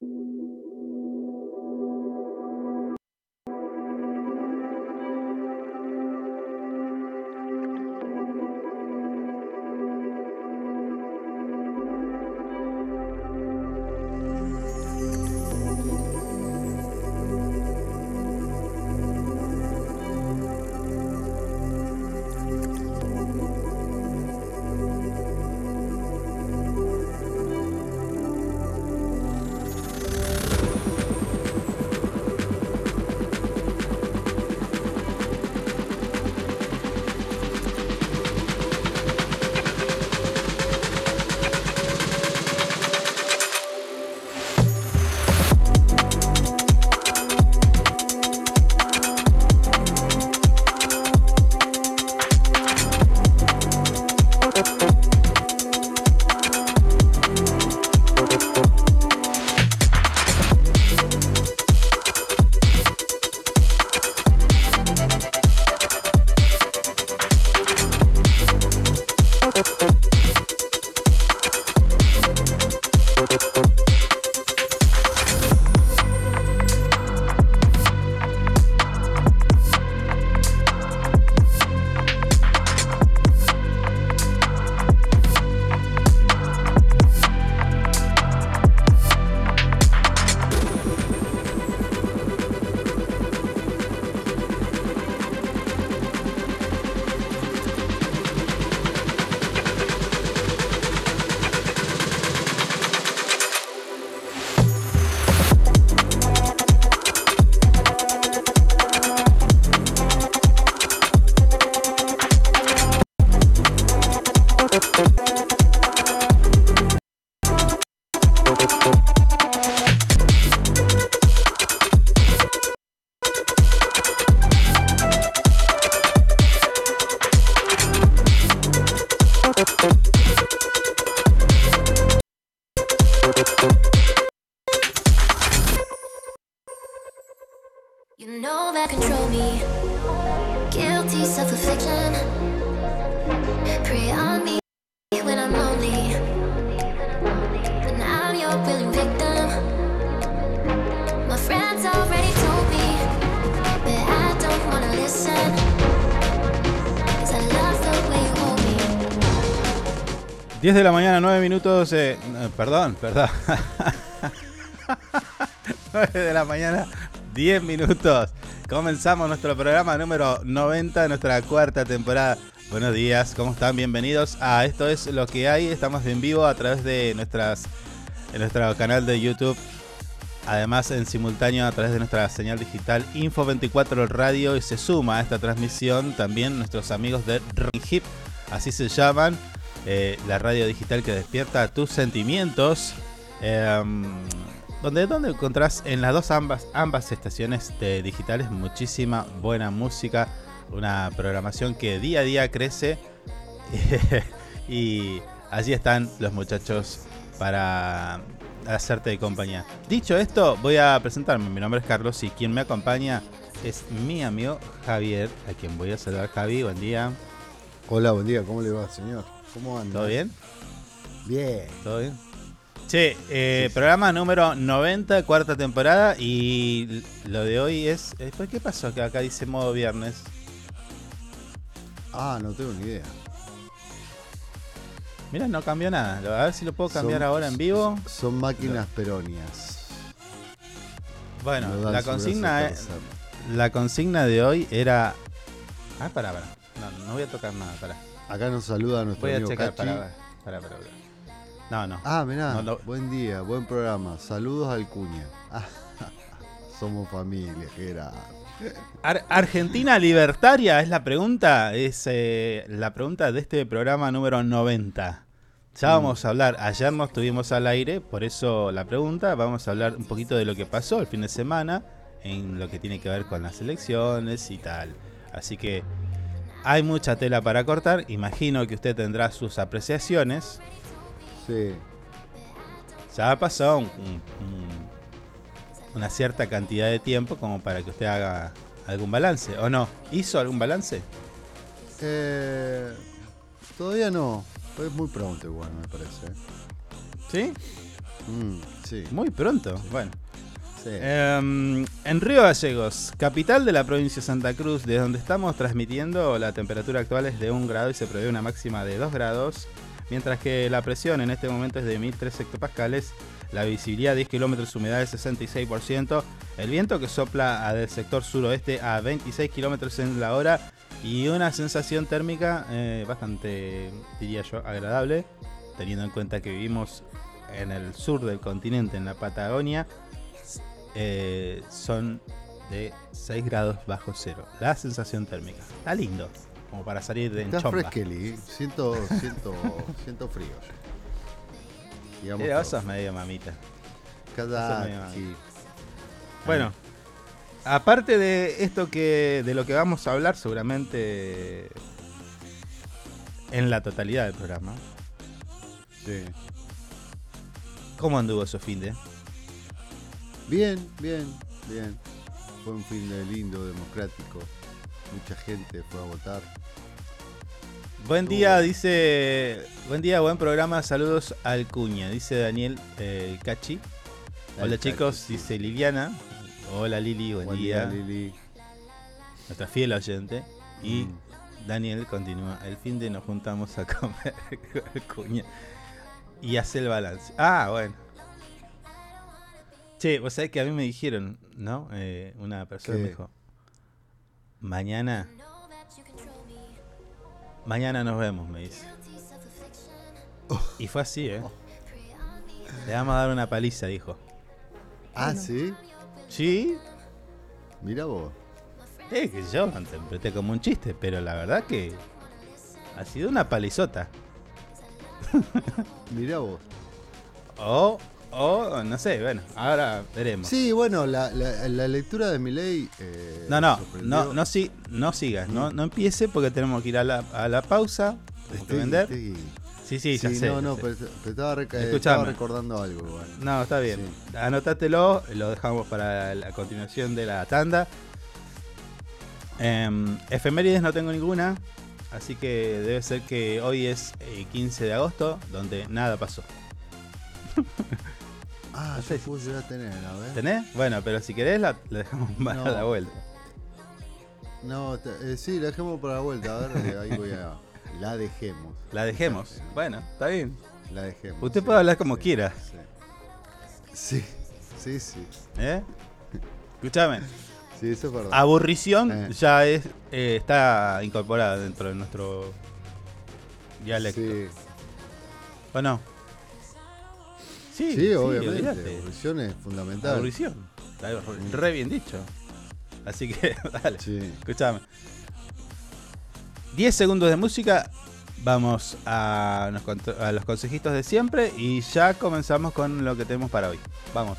Música 10 de la mañana, 9 minutos. Eh, perdón, perdón. 9 de la mañana, 10 minutos. Comenzamos nuestro programa número 90 de nuestra cuarta temporada. Buenos días, ¿cómo están? Bienvenidos a Esto es lo que hay. Estamos en vivo a través de nuestras en nuestro canal de YouTube. Además, en simultáneo a través de nuestra señal digital Info24 Radio y se suma a esta transmisión también nuestros amigos de Hip, así se llaman eh, la radio digital que despierta tus sentimientos. Em, donde, donde encontrás en las dos ambas, ambas estaciones de digitales muchísima buena música, una programación que día a día crece y allí están los muchachos para hacerte de compañía. Dicho esto, voy a presentarme. Mi nombre es Carlos y quien me acompaña es mi amigo Javier, a quien voy a saludar. Javi, buen día. Hola, buen día. ¿Cómo le va, señor? ¿Cómo anda? ¿Todo bien? Bien. ¿Todo bien? Che, eh, programa número 90, cuarta temporada. Y lo de hoy es. Eh, ¿Qué pasó? Que acá dice modo viernes. Ah, no tengo ni idea. Mira, no cambió nada. A ver si lo puedo cambiar ahora en vivo. Son máquinas peronias. Bueno, la consigna, la consigna de hoy era. Ah, para, para. No, no voy a tocar nada, para. Acá nos saluda nuestro Voy amigo a checar, para, para, para, No, no. Ah, mirá, buen día, buen programa. Saludos al Cuña. somos familia, que era. Argentina libertaria es la pregunta, es eh, la pregunta de este programa número 90. Ya mm. vamos a hablar, ayer no estuvimos al aire, por eso la pregunta, vamos a hablar un poquito de lo que pasó el fin de semana en lo que tiene que ver con las elecciones y tal. Así que hay mucha tela para cortar. Imagino que usted tendrá sus apreciaciones. Sí. Ya ha pasado una cierta cantidad de tiempo como para que usted haga algún balance. ¿O no? ¿Hizo algún balance? Eh, todavía no. Es muy pronto igual, me parece. ¿Sí? Mm, Sí. Muy pronto. Bueno. Em, en Río Gallegos, capital de la provincia de Santa Cruz, de donde estamos transmitiendo, la temperatura actual es de 1 grado y se prevé una máxima de 2 grados, mientras que la presión en este momento es de 1003 hectopascales, la visibilidad 10 kilómetros, humedad del 66%, el viento que sopla del sector suroeste a 26 kilómetros en la hora y una sensación térmica eh, bastante, diría yo, agradable, teniendo en cuenta que vivimos en el sur del continente, en la Patagonia, eh, son de 6 grados bajo cero. La sensación térmica. Está lindo. Como para salir de Está fresqueli, siento, siento, siento frío. Digamos Eh, vos sos medio mamita. Cada medio sí. Bueno, aparte de esto que de lo que vamos a hablar seguramente en la totalidad del programa. Sí. ¿Cómo anduvo su fin de? Bien, bien, bien. Fue un fin de lindo, democrático. Mucha gente fue a votar. Buen día, dice. Buen día, buen programa. Saludos al Cuña, dice Daniel eh, Cachi. Hola chicos, sí. dice Liliana. Hola Lili, buen, Buen día. día, Lili. Nuestra fiel oyente. Y Mm. Daniel continúa. El fin de nos juntamos a comer con el Cuña. Y hace el balance. Ah, bueno. Che, vos sabés que a mí me dijeron, ¿no? Eh, una persona ¿Qué? me dijo. Mañana. Mañana nos vemos, me dice. Y fue así, ¿eh? Le vamos a dar una paliza, dijo. Ah, sí. Sí, Mira vos. es que yo lo interpreté como un chiste, pero la verdad que ha sido una palizota. Mira vos. O, o, no sé, bueno, ahora veremos. Sí, bueno, la, la- la lectura de mi ley. eh, no, no, no, no, si, no sigas, no, no empiece porque tenemos que ir a la, a la pausa. Estoy- vender. estoy- Sí, sí, ya sí, sé. no, no, sé. pero, pero estaba, reca- Escuchame. estaba recordando algo. igual. No, está bien. Anótatelo, lo dejamos para la continuación de la tanda. Em, efemérides no tengo ninguna, así que debe ser que hoy es eh, 15 de agosto, donde nada pasó. Ah, No yo sé si- puedo llegar a tener, a ver. ¿Tenés? Bueno, pero si querés la, la dejamos para No. la vuelta. No, te- eh, sí, la dejemos para la vuelta. A ver, eh, ahí voy a. La dejemos. La dejemos. Bueno, está bien. La dejemos. Usted sí, puede hablar como sí, quiera. Sí, sí, sí. Sí, ¿Eh? Escúchame. Sí, eso es verdad. Aburrición Eh. ya es eh, está incorporada dentro de nuestro dialecto. sí, ¿O no? Sí, sí, obviamente. olvídate. Aburrición es fundamental. Aburrición. Está re- bien dicho. Así que, dale, Sí. escuchame. 10 segundos de música. Vamos a los consejitos de siempre y ya comenzamos con lo que tenemos para hoy. Vamos.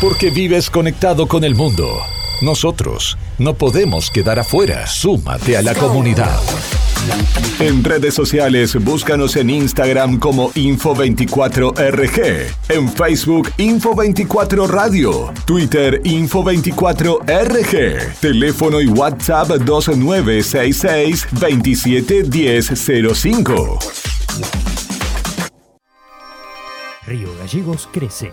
Porque vives conectado con el mundo. Nosotros no podemos quedar afuera. Súmate a la comunidad. En redes sociales, búscanos en Instagram como Info24RG, en Facebook Info24 Radio, Twitter Info24RG, teléfono y WhatsApp 2966 271005. Río Gallegos crece.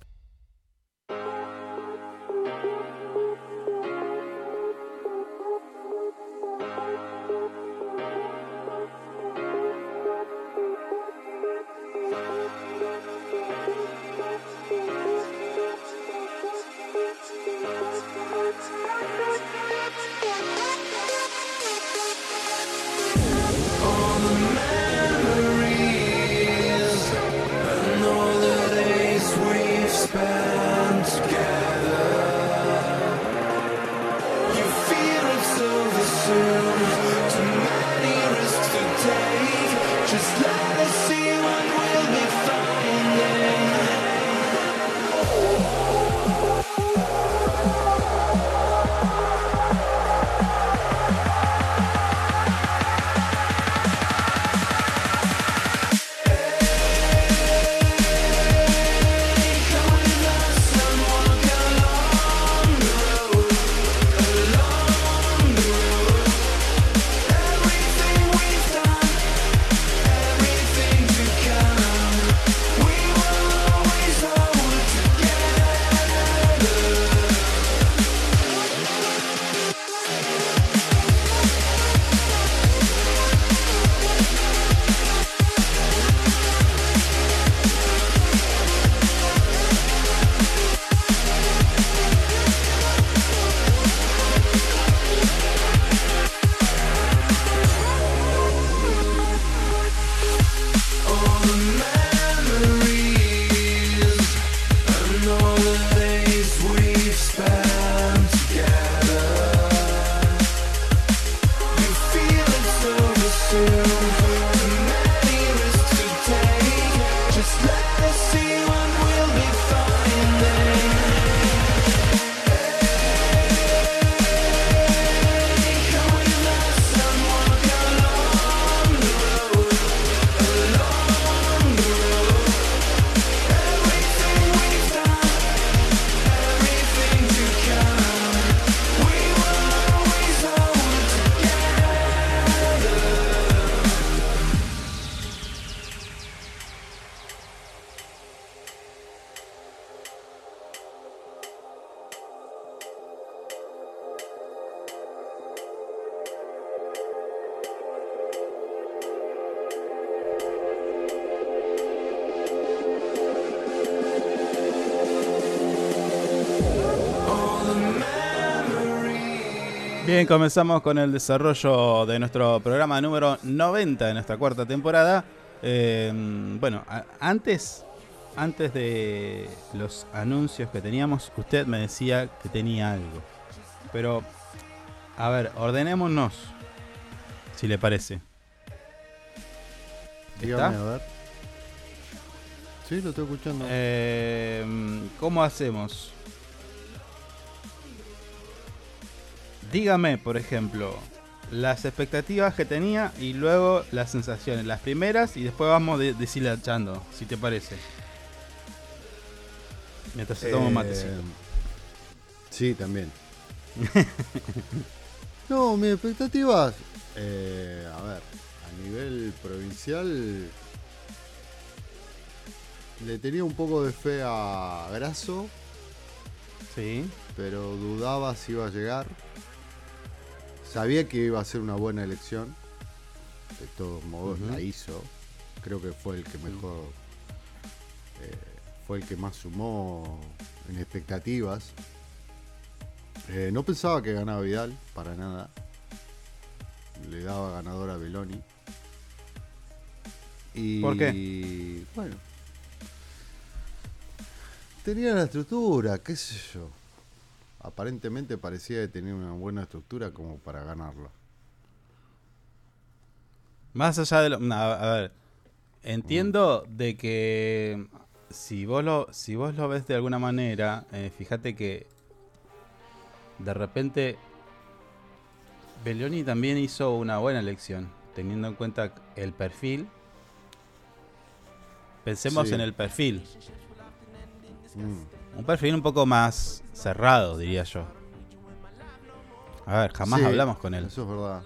Bien, comenzamos con el desarrollo de nuestro programa número 90 de nuestra cuarta temporada. Eh, bueno, antes, antes de los anuncios que teníamos, usted me decía que tenía algo. Pero, a ver, ordenémonos, si le parece. Dígame, a ver. Sí, lo estoy escuchando. Eh, ¿Cómo hacemos? Dígame, por ejemplo, las expectativas que tenía y luego las sensaciones. Las primeras y después vamos de- deshilachando, si te parece. Mientras se toma un Eh, matecito. Sí, también. no, mis expectativas. eh, a ver, a nivel provincial. Le tenía un poco de fe a Graso, Sí. pero dudaba si iba a llegar. Sabía que iba a ser una buena elección. De todos modos, la hizo. Creo que fue el que mejor. eh, fue el que más sumó en expectativas. Eh, no pensaba que ganaba Vidal, para nada. Le daba ganador a Beloni. Y, ¿Por qué? Bueno. Tenía la estructura, qué sé yo. Aparentemente parecía que tenía una buena estructura como para ganarla. Más allá de lo. no, a ver. Entiendo de que si vos lo, si vos lo ves de alguna manera, eh, fíjate que de repente Belloni también hizo una buena elección, teniendo en cuenta el perfil. Pensemos Sí. en el perfil. Mm. Un perfil un poco más cerrado, diría yo. A ver, jamás Sí, hablamos con él. Eso es verdad.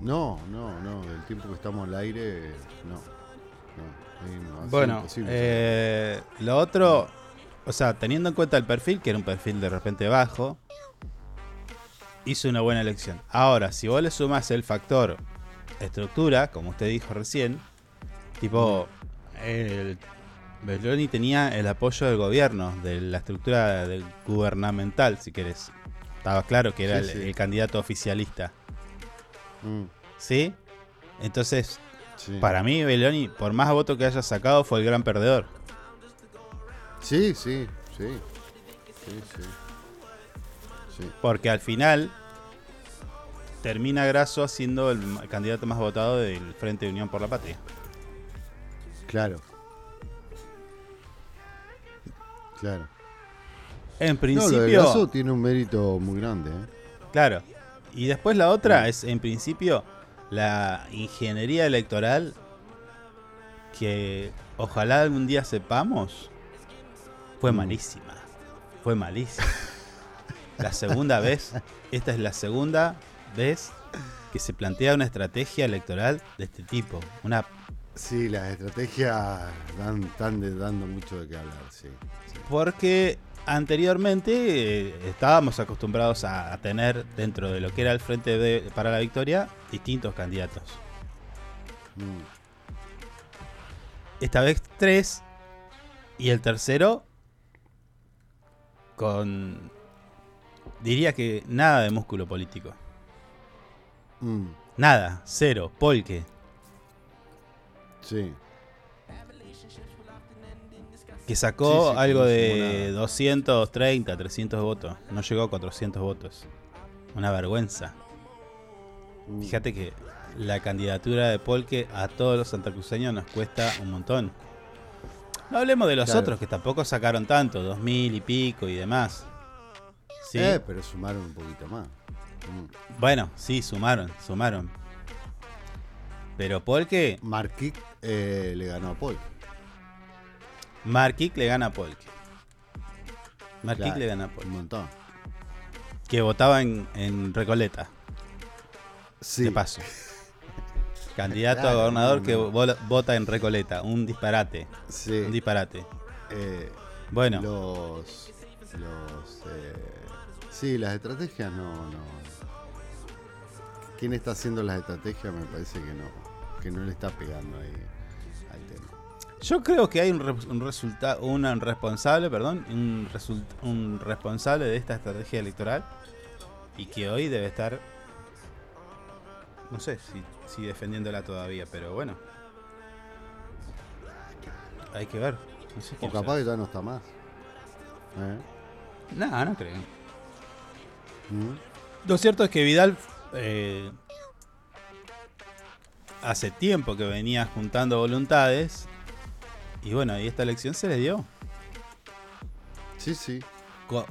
No, no, no. Del tiempo que estamos al aire, no. no, no, Bueno, eh, lo otro, o sea, teniendo en cuenta el perfil, que era un perfil de repente bajo, hizo una buena elección. Ahora, si vos le sumas el factor estructura, como usted dijo recién, tipo, el Belloni tenía el apoyo del gobierno, de la estructura del gubernamental, si querés. Estaba claro que era Sí, el, sí. el candidato oficialista. Mm, ¿Sí? Entonces, sí. para mí, Belloni, por más votos que haya sacado, fue el gran perdedor. Sí, sí, sí. Sí. Porque al final termina Grasso siendo el candidato más votado del Frente de Unión por la Patria. Claro. Claro. En No, lo de principio, tiene un mérito muy grande, ¿eh? claro. Y después la otra es, en principio, la ingeniería electoral que ojalá algún día sepamos, fue Mm. malísima. Fue malísima. La segunda vez, esta es la segunda vez que se plantea una estrategia electoral de este tipo. Una Sí, las estrategias dan, están dando mucho de qué hablar, sí. sí. Porque anteriormente eh, estábamos acostumbrados a, a tener dentro de lo que era el Frente de- para la Victoria distintos candidatos. Mm. Esta vez tres y el tercero con diría que nada de músculo político. Mm, Nada, cero, polque. Sí. Que sacó Sí, sí, algo de nada. 230, 300 votos. No llegó a 400 votos. Una vergüenza. Mm. Fíjate que la candidatura de Polke a todos los santacruceños nos cuesta un montón. No hablemos de los Claro. otros que tampoco sacaron tanto, dos mil y pico y demás. Sí. Eh, pero sumaron un poquito más. Mm. Bueno, sí, sumaron, sumaron. Pero Polke, Marquic eh, le ganó a Paul. Markik le gana a Polke. Markik Claro, le gana a Polke. Un montón. Que votaba en, en Recoleta, Sí. de paso. Candidato a gobernador no, que no. vo- vota en Recoleta. Un disparate. Sí. Un disparate. Eh, Bueno. Los. Los. eh, sí, las estrategias no, no. ¿Quién está haciendo las estrategias? Me parece que no. Que no le está pegando ahí. Yo creo que hay un, re- un resultado, un responsable, perdón, un, un responsable de esta estrategia electoral y que hoy debe estar, no sé si, si defendiéndola todavía, pero bueno. Hay que ver. No sé O capaz que ya no está más. ¿Eh? No, no creo. ¿Mm? Lo cierto es que Vidal eh, hace tiempo que venía juntando voluntades y bueno, y esta elección se le dio. Sí, sí. Con,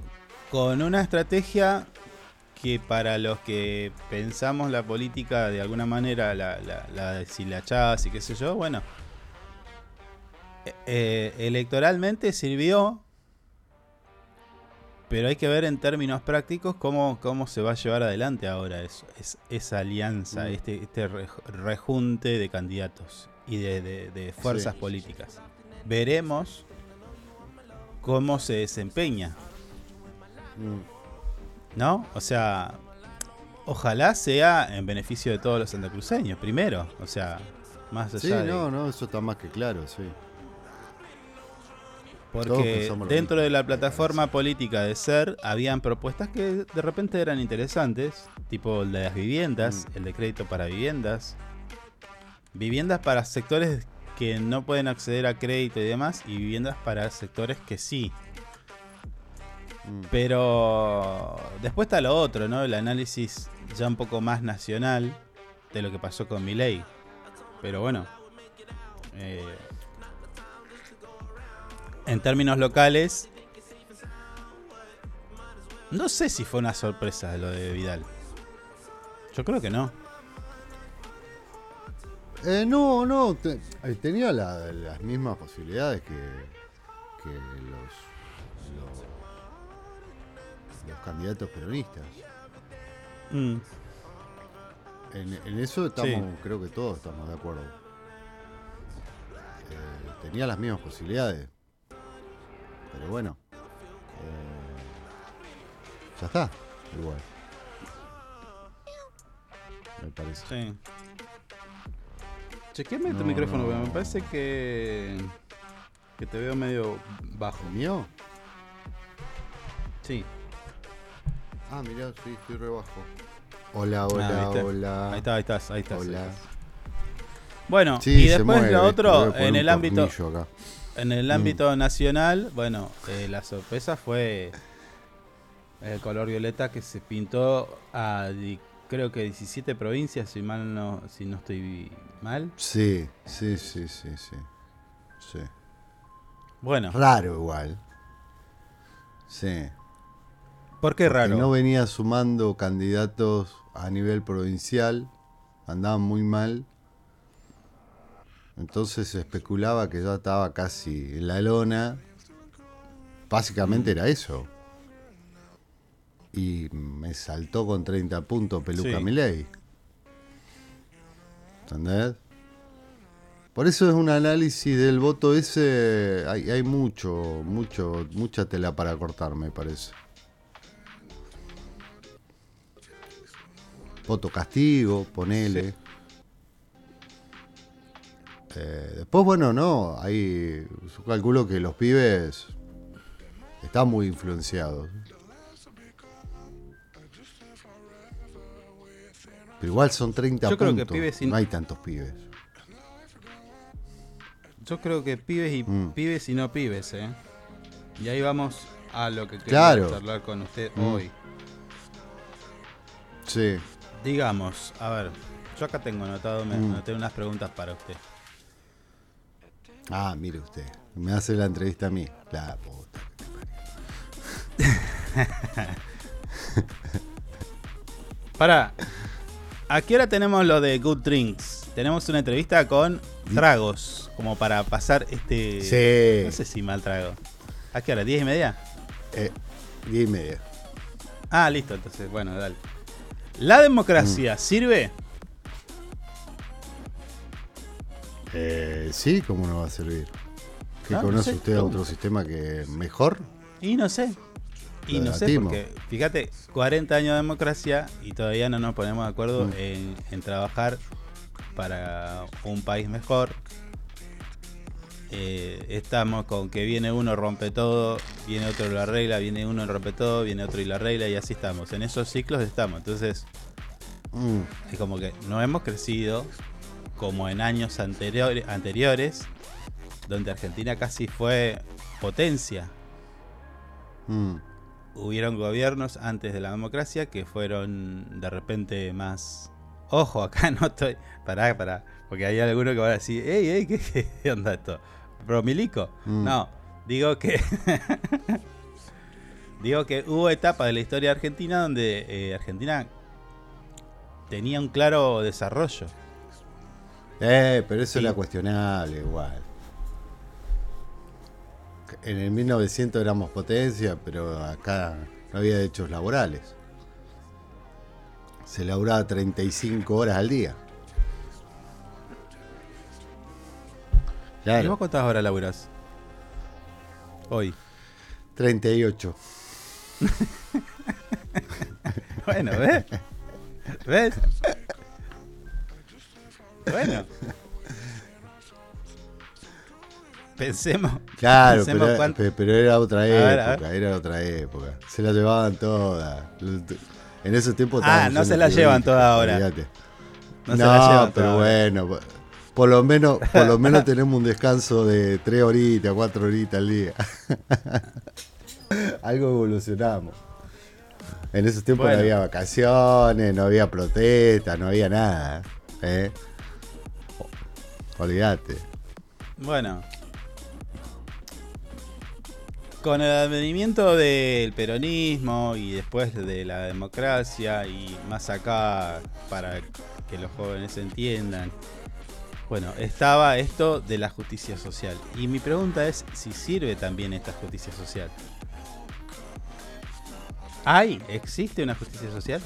con una estrategia que para los que pensamos la política de alguna manera, la, la, la deshilachás y qué sé yo, bueno, eh, eh, electoralmente sirvió, pero hay que ver en términos prácticos cómo, cómo se va a llevar adelante ahora eso, es, esa alianza, Mm. este, este rej- rejunte de candidatos y de, de- de fuerzas Sí. políticas. Veremos cómo se desempeña. Mm. ¿No? O sea, ojalá sea en beneficio de todos los santacruceños, primero. O sea, más allá Sí, de. no, no, eso está más que claro, sí. Porque dentro mismo. de la plataforma política de SER habían propuestas que de repente eran interesantes, tipo el de las viviendas, Mm. el de crédito para viviendas. Viviendas para sectores que no pueden acceder a crédito y demás, y viviendas para sectores que sí. Mm. Pero después está lo otro, ¿no? El análisis ya un poco más nacional de lo que pasó con Milei. Pero bueno. eh, en términos locales. No sé si fue una sorpresa lo de Vidal. Yo creo que no. Eh, no, no, te- eh, tenía la- las mismas posibilidades que, que los, los, los candidatos peronistas. Mm, En, en eso estamos, Sí. creo que todos estamos de acuerdo. Eh, tenía las mismas posibilidades. Pero bueno. eh, ya está, igual. Me parece. sí. Chequeame tu No, micrófono, no. porque me parece que. que te veo medio bajo. ¿El mío? Sí. Ah, mirá, sí, estoy rebajo. Hola, hola, Ah, ¿viste? hola. Ahí está, ahí estás, ahí estás. ahí Hola. estás. Bueno, Sí, y después mueve, lo voy otro, en el ámbito. acá. En el Mm. ámbito nacional, bueno, eh, la sorpresa fue el color violeta que se pintó a di- creo que 17 provincias, si mal no, si no estoy mal. Sí, sí, sí, sí, sí. Sí. Bueno, Raro igual. Sí. ¿por qué Porque raro? no venía sumando candidatos a nivel provincial. Andaban muy mal. Entonces se especulaba que ya estaba casi en la lona. Básicamente era eso. Y me saltó con 30 puntos Peluca Sí. Milei. ¿Entendés? Por eso es un análisis del voto ese. Hay, hay mucho, mucho, mucha tela para cortar, me parece. Voto castigo, ponele. Eh, después, bueno, no, hay. Yo calculo que los pibes están muy influenciados. Pero igual son 30 Yo creo que puntos. pibes sin- No hay tantos pibes. Yo creo que pibes y Mm. pibes y no pibes, ¿eh? Y ahí vamos a lo que quería Claro. charlar con usted Mm. hoy. Sí. Digamos, a ver, yo acá tengo anotado, me Mm. anoté unas preguntas para usted. Ah, mire usted. Me hace la entrevista a mí. La puta. Para, ¿a qué hora tenemos lo de Good Drinks? Tenemos una entrevista con tragos, como para pasar este... Sí. No sé si mal trago. ¿A qué hora? ¿10 y media? Eh, diez y media. Ah, listo, entonces, bueno, dale. ¿La democracia Mm. sirve? Eh, sí, ¿cómo no va a servir? ¿Qué No, no conoce sé, usted otro sistema que mejor? Y no sé. Y no sé, porque fíjate, 40 años de democracia y todavía no nos ponemos de acuerdo Mm. en, en trabajar para un país mejor. eh, estamos con que viene uno, rompe todo, viene otro y lo arregla, viene uno, rompe todo, viene otro y lo arregla y así estamos. En esos ciclos estamos. Entonces, Mm. es como que no hemos crecido como en años anteriores, anteriores donde Argentina casi fue potencia. Mm. Hubieron gobiernos antes de la democracia que fueron de repente más... Ojo, acá no estoy... Pará, pará. Porque hay alguno que va a decir, ey, ey, ¿qué, qué onda esto? ¿Bromilico? Mm. No, digo que... digo que hubo etapas de la historia argentina donde eh, Argentina tenía un claro desarrollo. Eh, pero eso Sí. era cuestionable igual. En el 1900 éramos potencia, pero acá no había derechos laborales. Se laburaba 35 horas al día. ¿Y vos cuántas horas laburás? Hoy. 38. Bueno, ¿ves? ¿Ves? Bueno. Pensemos. Claro, pensemos pero, cuánto- pe- pero era otra ver. época, era otra época. Se la llevaban todas. En ese tiempo Ah, no se la llevan todas ahora. No No, se la llevan pero todavía. bueno, po- por lo menos, por lo menos tenemos un descanso de 3 horitas, 4 horitas al día. Algo evolucionamos. En esos tiempos Bueno. no había vacaciones, no había protestas, no había nada. ¿eh? Olvídate. Bueno. Con el advenimiento del peronismo y después de la democracia y más acá para que los jóvenes entiendan. Bueno, estaba esto de la justicia social. Y mi pregunta es si sirve también esta justicia social. ¿Hay? ¿Existe una justicia social?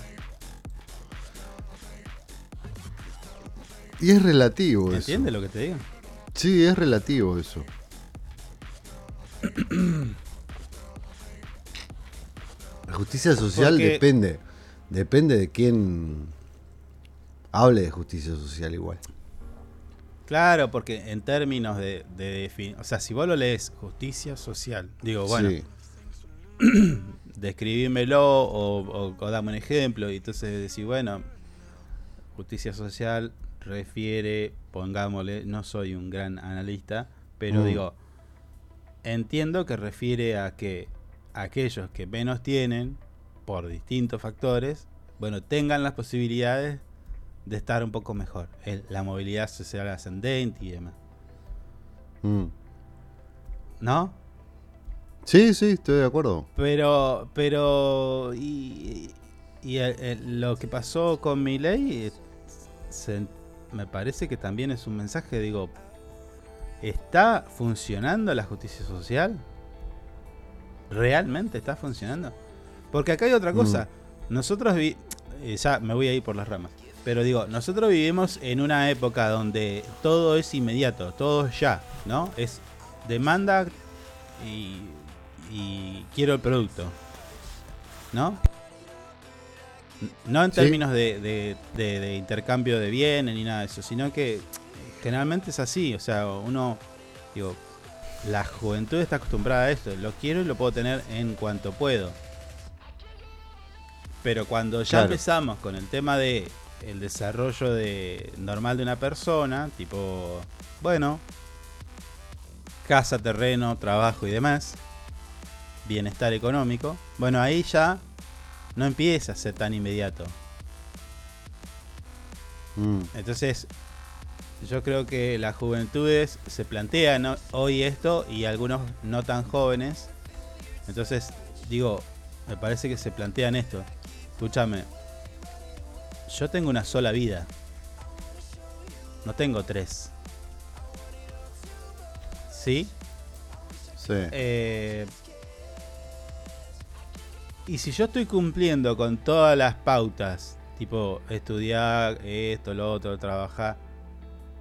Y es relativo eso. ¿Entiendes lo que te digo? Sí, es relativo eso. La justicia social Porque- depende. Depende de quién hable de justicia social igual. Claro, porque en términos de, de O sea, si vos lo lees justicia social, digo, bueno, Sí. describímelo o, o- o dame un ejemplo. Y entonces decís, bueno, justicia social refiere, pongámosle, no soy un gran analista, pero Mm. digo, entiendo que refiere a que aquellos que menos tienen, por distintos factores, bueno, tengan las posibilidades de estar un poco mejor. El- la movilidad social ascendente y demás. Mm. ¿No? Sí, sí, estoy de acuerdo. Pero, pero, y, y el- el- lo que pasó con mi ley, me parece que también es un mensaje, digo, ¿está funcionando la justicia social? ¿Realmente está funcionando? Porque acá hay otra cosa. Nosotros, vi- eh, ya me voy a ir por las ramas, pero digo, nosotros vivimos en una época donde todo es inmediato, todo es ya, ¿no? Es demanda y, y quiero el producto. ¿No? No en Sí. términos de, de- de- de intercambio de bienes ni nada de eso, sino que generalmente es así. O sea, uno, digo, la juventud está acostumbrada a esto. Lo quiero y lo puedo tener en cuanto puedo. Pero cuando ya Claro. empezamos con el tema de el desarrollo de normal de una persona, tipo, bueno, casa, terreno, trabajo y demás, bienestar económico, bueno, ahí ya no empieza a ser tan inmediato. Mm. Entonces, yo creo que las juventudes se plantean hoy esto y algunos no tan jóvenes. Entonces, digo, me parece que se plantean esto. Escúchame, yo tengo una sola vida. No tengo tres. ¿Sí? Sí. Eh, y si yo estoy cumpliendo con todas las pautas, tipo estudiar esto, lo otro, trabajar,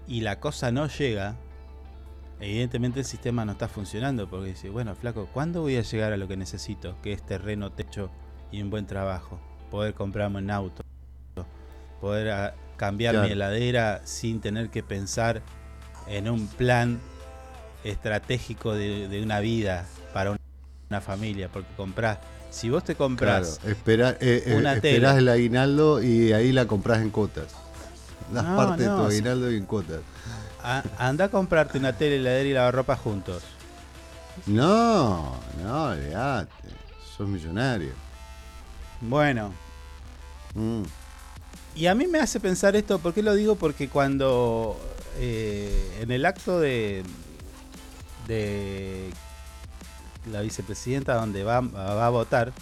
y la cosa no llega, evidentemente el sistema no está funcionando, porque dice, bueno, flaco, ¿cuándo voy a llegar a lo que necesito? Que es terreno, techo y un buen trabajo. Poder comprarme un auto, poder ah, cambiar mi heladera sin tener que pensar en un plan estratégico de, de una vida para un- una familia, porque comprás, si vos te compras Claro, espera, eh, eh, esperás el aguinaldo y ahí la compras en cuotas. Das No, parte no, de tu sí. aguinaldo y en cuotas. a- anda a comprarte una tele, heladera y lavarropa juntos. No, no, olvidate. Sos millonario. Bueno, Mm. Y a mí me hace pensar esto, ¿por qué lo digo? Porque cuando eh, en el acto de, de la vicepresidenta donde va, va a votar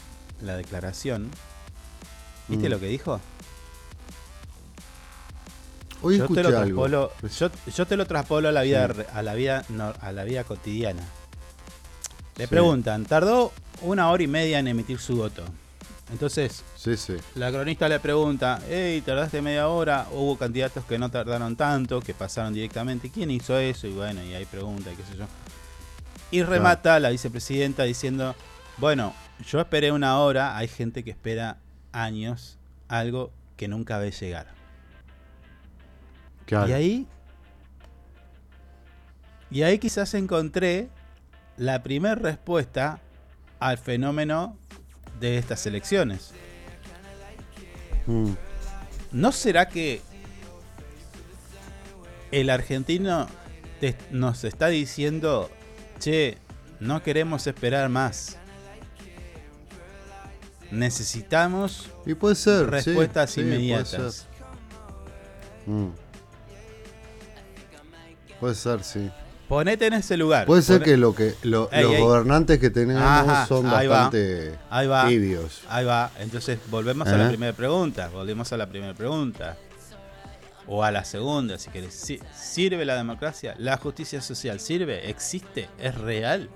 la declaración, ¿viste Mm. lo que dijo? Hoy yo te lo algo. traspolo, yo, yo te lo traspolo a la vida Sí. a la vida no- a la vida cotidiana. Le Sí. preguntan, tardó una hora y media en emitir su voto. Entonces, Sí, sí. la cronista le pregunta, hey, tardaste media hora, hubo candidatos que no tardaron tanto, que pasaron directamente, ¿quién hizo eso? Y bueno, y ahí pregunta, qué sé yo. Y remata la vicepresidenta diciendo, bueno, yo esperé una hora, hay gente que espera años, algo que nunca ve llegar. Claro. Y ahí, y ahí quizás encontré la primera respuesta al fenómeno de estas elecciones. Mm. ¿No será que el argentino te- nos está diciendo, che, no queremos esperar más? Necesitamos Y puede ser. sí, respuestas sí, puede inmediatas. ser. Mm. Puede ser, sí. Ponete en ese lugar. Puede ser que, lo que lo- Ey, los ey. gobernantes que tenemos Ajá, son ahí va, bastante ahí va. tibios. Ahí va. Entonces volvemos a la primera pregunta. Volvemos a la primera pregunta. O a la segunda, si querés. Si- ¿Sirve la democracia? ¿La justicia social sirve? ¿Existe? ¿Es real?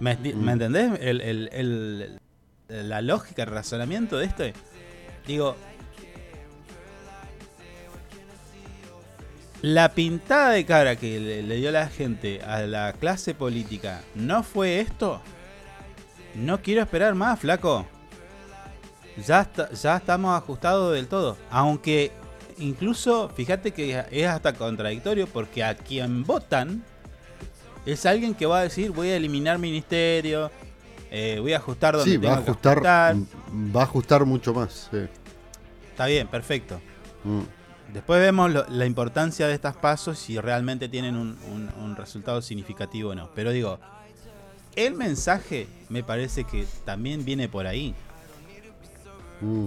¿Me, Mm. ¿me entendés? El- el- el- la lógica, el razonamiento de esto. Digo, la pintada de cara que le, le dio la gente a la clase política no fue esto. No quiero esperar más, flaco. Ya, está- ya estamos ajustados del todo. Aunque incluso, fíjate que es hasta contradictorio porque a quien votan es alguien que va a decir voy a eliminar ministerio, eh, voy a ajustar donde Sí, va a que ajustar, va a ajustar mucho más. sí. Está bien, perfecto. Mm. Después vemos lo- la importancia de estas pasos si realmente tienen un, un- un resultado significativo o no. Pero digo, el mensaje me parece que también viene por ahí. Mm.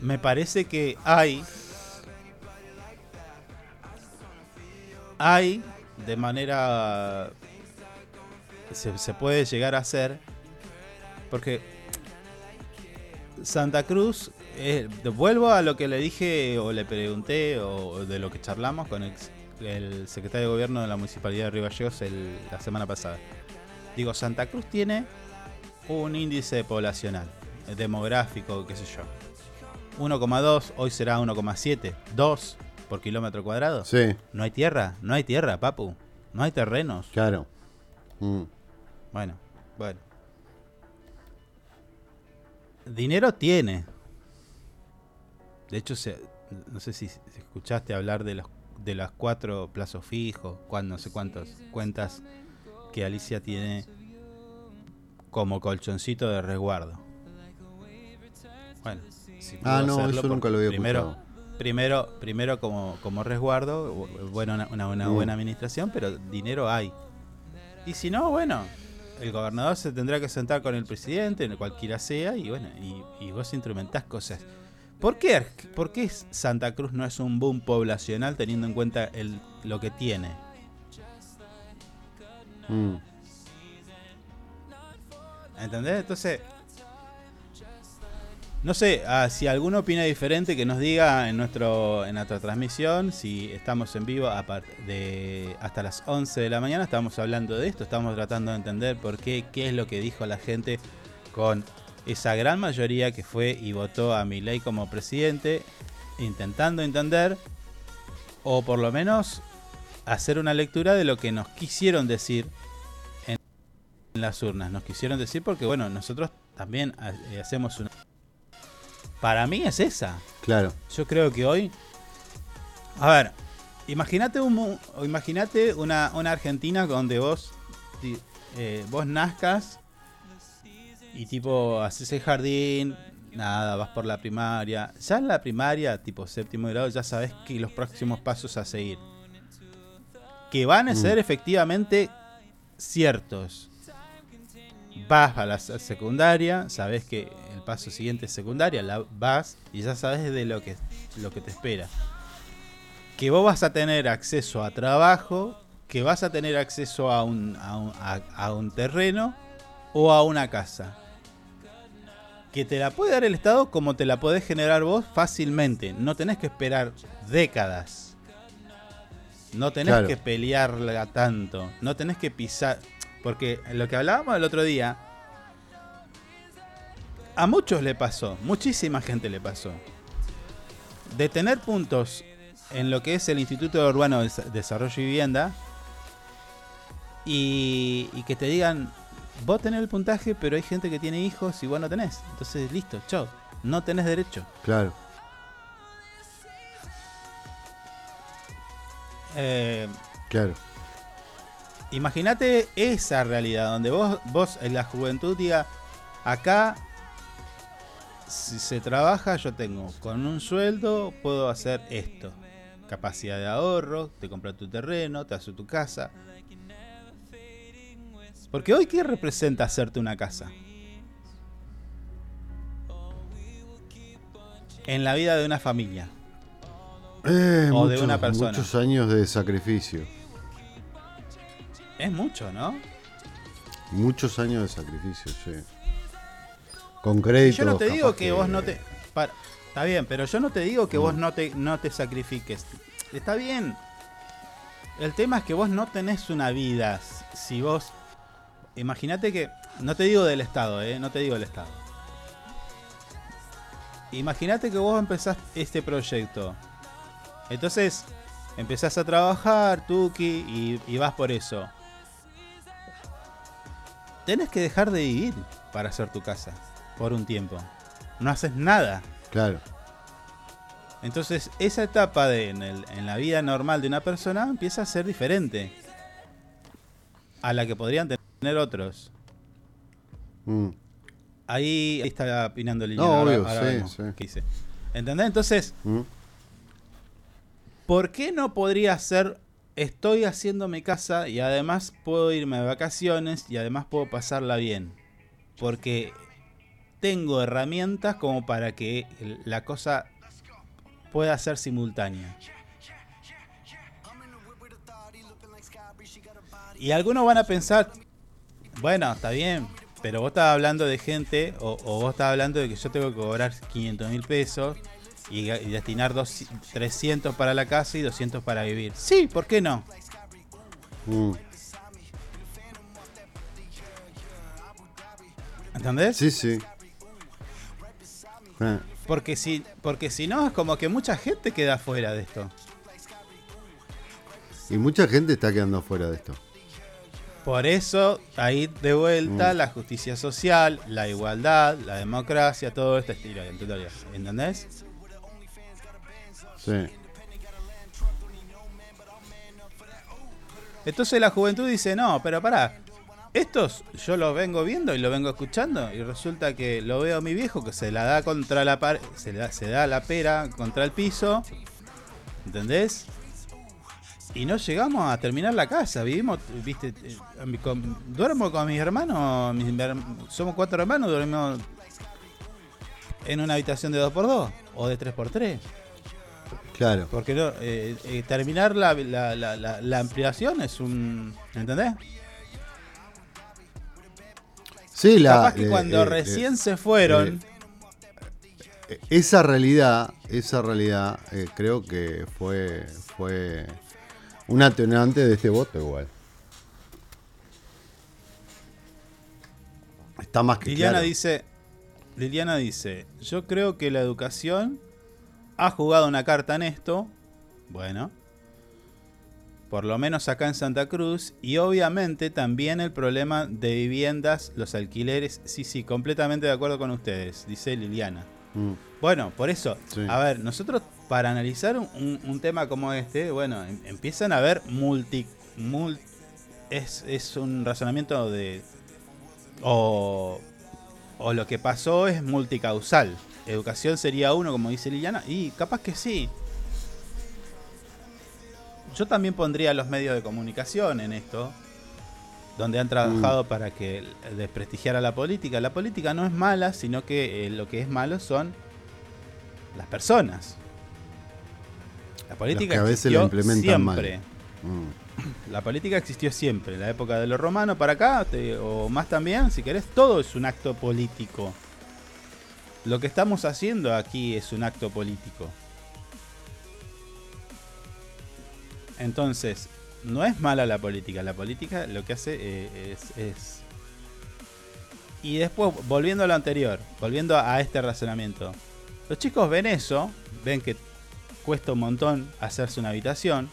Me parece que hay. Hay de manera. Se, se puede llegar a hacer. Porque. Santa Cruz. Eh, vuelvo a lo que le dije o le pregunté o de lo que charlamos con el, el secretario de gobierno de la municipalidad de Río Gallegos el- la semana pasada. Digo, Santa Cruz tiene un índice poblacional, eh, demográfico, qué sé yo. 1,2, hoy será 1,7, 2 por kilómetro cuadrado. Sí, No hay tierra, no hay tierra, papu. No hay terrenos. claro. Mm. Bueno, bueno. Dinero tiene. De hecho, se- no sé si escuchaste hablar de los de los cuatro plazos fijos, cuán- no sé cuántas cuentas que Alicia tiene como colchoncito de resguardo. Bueno, si Ah, no, eso nunca lo había primero, escuchado. primero, primero como, como resguardo, bu- bueno, una, una- una Mm. buena administración, pero dinero hay. Y si no, bueno, el gobernador se tendrá que sentar con el presidente, cualquiera sea, y bueno, y, y vos instrumentás cosas. ¿Por qué, ¿Por qué Santa Cruz no es un boom poblacional teniendo en cuenta el, lo que tiene? Mm. ¿Entendés? Entonces, no sé, ah, si alguno opina diferente, que nos diga en nuestro en nuestra transmisión, si estamos en vivo a de hasta las 11 de la mañana, estamos hablando de esto, estamos tratando de entender por qué, qué es lo que dijo la gente con esa gran mayoría que fue y votó a Milei como presidente, intentando entender, o por lo menos hacer una lectura de lo que nos quisieron decir en las urnas. Nos quisieron decir porque, bueno, nosotros también eh, hacemos una... Para mí es esa. Claro. Yo creo que hoy... A ver, Imagínate un, imagínate una, una Argentina donde vos, eh, vos nazcas y tipo haces el jardín, nada, vas por la primaria. Ya en la primaria, tipo séptimo grado, ya sabes que los próximos pasos a seguir. Que van a Mm. ser efectivamente ciertos. Vas a la se- secundaria, sabes que el paso siguiente es secundaria, la vas y ya sabes de lo que, lo que te espera. Que vos vas a tener acceso a trabajo, que vas a tener acceso a un, a un, a- a un terreno o a una casa. Que te la puede dar el Estado como te la podés generar vos fácilmente. No tenés que esperar décadas. No tenés Claro. que pelearla tanto. No tenés que pisar. Porque lo que hablábamos el otro día. A muchos le pasó. Muchísima gente le pasó. De tener puntos en lo que es el Instituto Urbano de Desa- Desarrollo y Vivienda. Y, y que te digan, vos tenés el puntaje, pero hay gente que tiene hijos y vos no tenés. Entonces, listo, chao. No tenés derecho. Claro. Eh, Claro. Imagínate esa realidad donde vos, vos en la juventud diga, acá si se trabaja yo tengo con un sueldo puedo hacer esto. Capacidad de ahorro, te compras tu terreno, te haces tu casa. Porque hoy qué representa hacerte una casa? En la vida de una familia. Eh, O de una persona. Muchos años de sacrificio. Es mucho, ¿no? Muchos años de sacrificio, sí. Con crédito. yo no te digo que, vos no te. para- está bien, pero yo no te digo que vos no te, no te sacrifiques. Está bien. El tema es que vos no tenés una vida. Si vos. Imagínate que. No te digo del Estado, ¿eh? No te digo del Estado. Imagínate que vos empezás este proyecto. Entonces, empezás a trabajar, Tuki, y, y vas por eso. Tenés que dejar de vivir para hacer tu casa por un tiempo. No haces nada. Claro. Entonces, esa etapa de, en, el- en la vida normal de una persona empieza a ser diferente a la que podrían tener otros. Mm. Ahí, ahí está opinando Liliana. No, ahora- obvio, ahora sí, qué. ¿Entendés? Entonces, Mm. ¿por qué no podría ser estoy haciendo mi casa y además puedo irme de vacaciones y además puedo pasarla bien? Porque tengo herramientas como para que la cosa pueda ser simultánea. Y algunos van a pensar, bueno, está bien, pero vos estás hablando de gente, o, o vos estás hablando de que yo tengo que cobrar 500 mil pesos y, destinar dos- 300 para la casa y 200 para vivir. Sí, ¿por qué no? Mm. ¿Entendés? Sí, sí. Eh, Porque si, porque si no, es como que mucha gente queda fuera de esto. Y mucha gente está quedando fuera de esto. Por eso, ahí de vuelta Mm. la justicia social, la igualdad, la democracia, todo este estilo de. ¿Entendés? Sí. Entonces la juventud dice, no, pero pará, estos yo los vengo viendo y lo vengo escuchando y resulta que lo veo a mi viejo que se la da contra la pared, se, le da- se da la pera contra el piso, ¿entendés? Y no llegamos a terminar la casa, vivimos, viste, eh, con- duermo con mis hermanos, mis somos cuatro hermanos, dormimos en una habitación de 2x2 o de 3x3. Claro. Porque no, eh, eh, terminar la, la- la- ampliación es un. ¿Entendés? Sí, la. Capaz que eh, cuando recién se fueron. esa realidad, esa realidad, creo que fue, fue un atenuante de este voto igual. Está más que Liliana claro. dice. Liliana dice. Yo creo que la educación ha jugado una carta en esto. Bueno. Por lo menos acá en Santa Cruz. Y obviamente también el problema de viviendas, los alquileres. Sí, sí, completamente de acuerdo con ustedes, dice Liliana. Mm, Bueno, por eso, Sí. a ver, nosotros para analizar un, tema como este, bueno, em- empiezan a haber multi... mul- es, es un razonamiento de... O, o lo que pasó es multicausal. Educación sería uno, como dice Liliana, y capaz que sí. Yo también pondría los medios de comunicación en esto, donde han trabajado para que desprestigiara la política. La política no es mala, sino que eh, lo que es malo son las personas. La política que a veces la existió implementan mal. siempre. Mm. La política existió siempre, en la época de los romanos para acá, te- o más también, si querés, todo es un acto político. Lo que estamos haciendo aquí es un acto político. Entonces, no es mala la política, la política lo que hace eh, es, es- Y después, volviendo a lo anterior, volviendo a este razonamiento, los chicos ven eso, ven que cuesta un montón hacerse una habitación,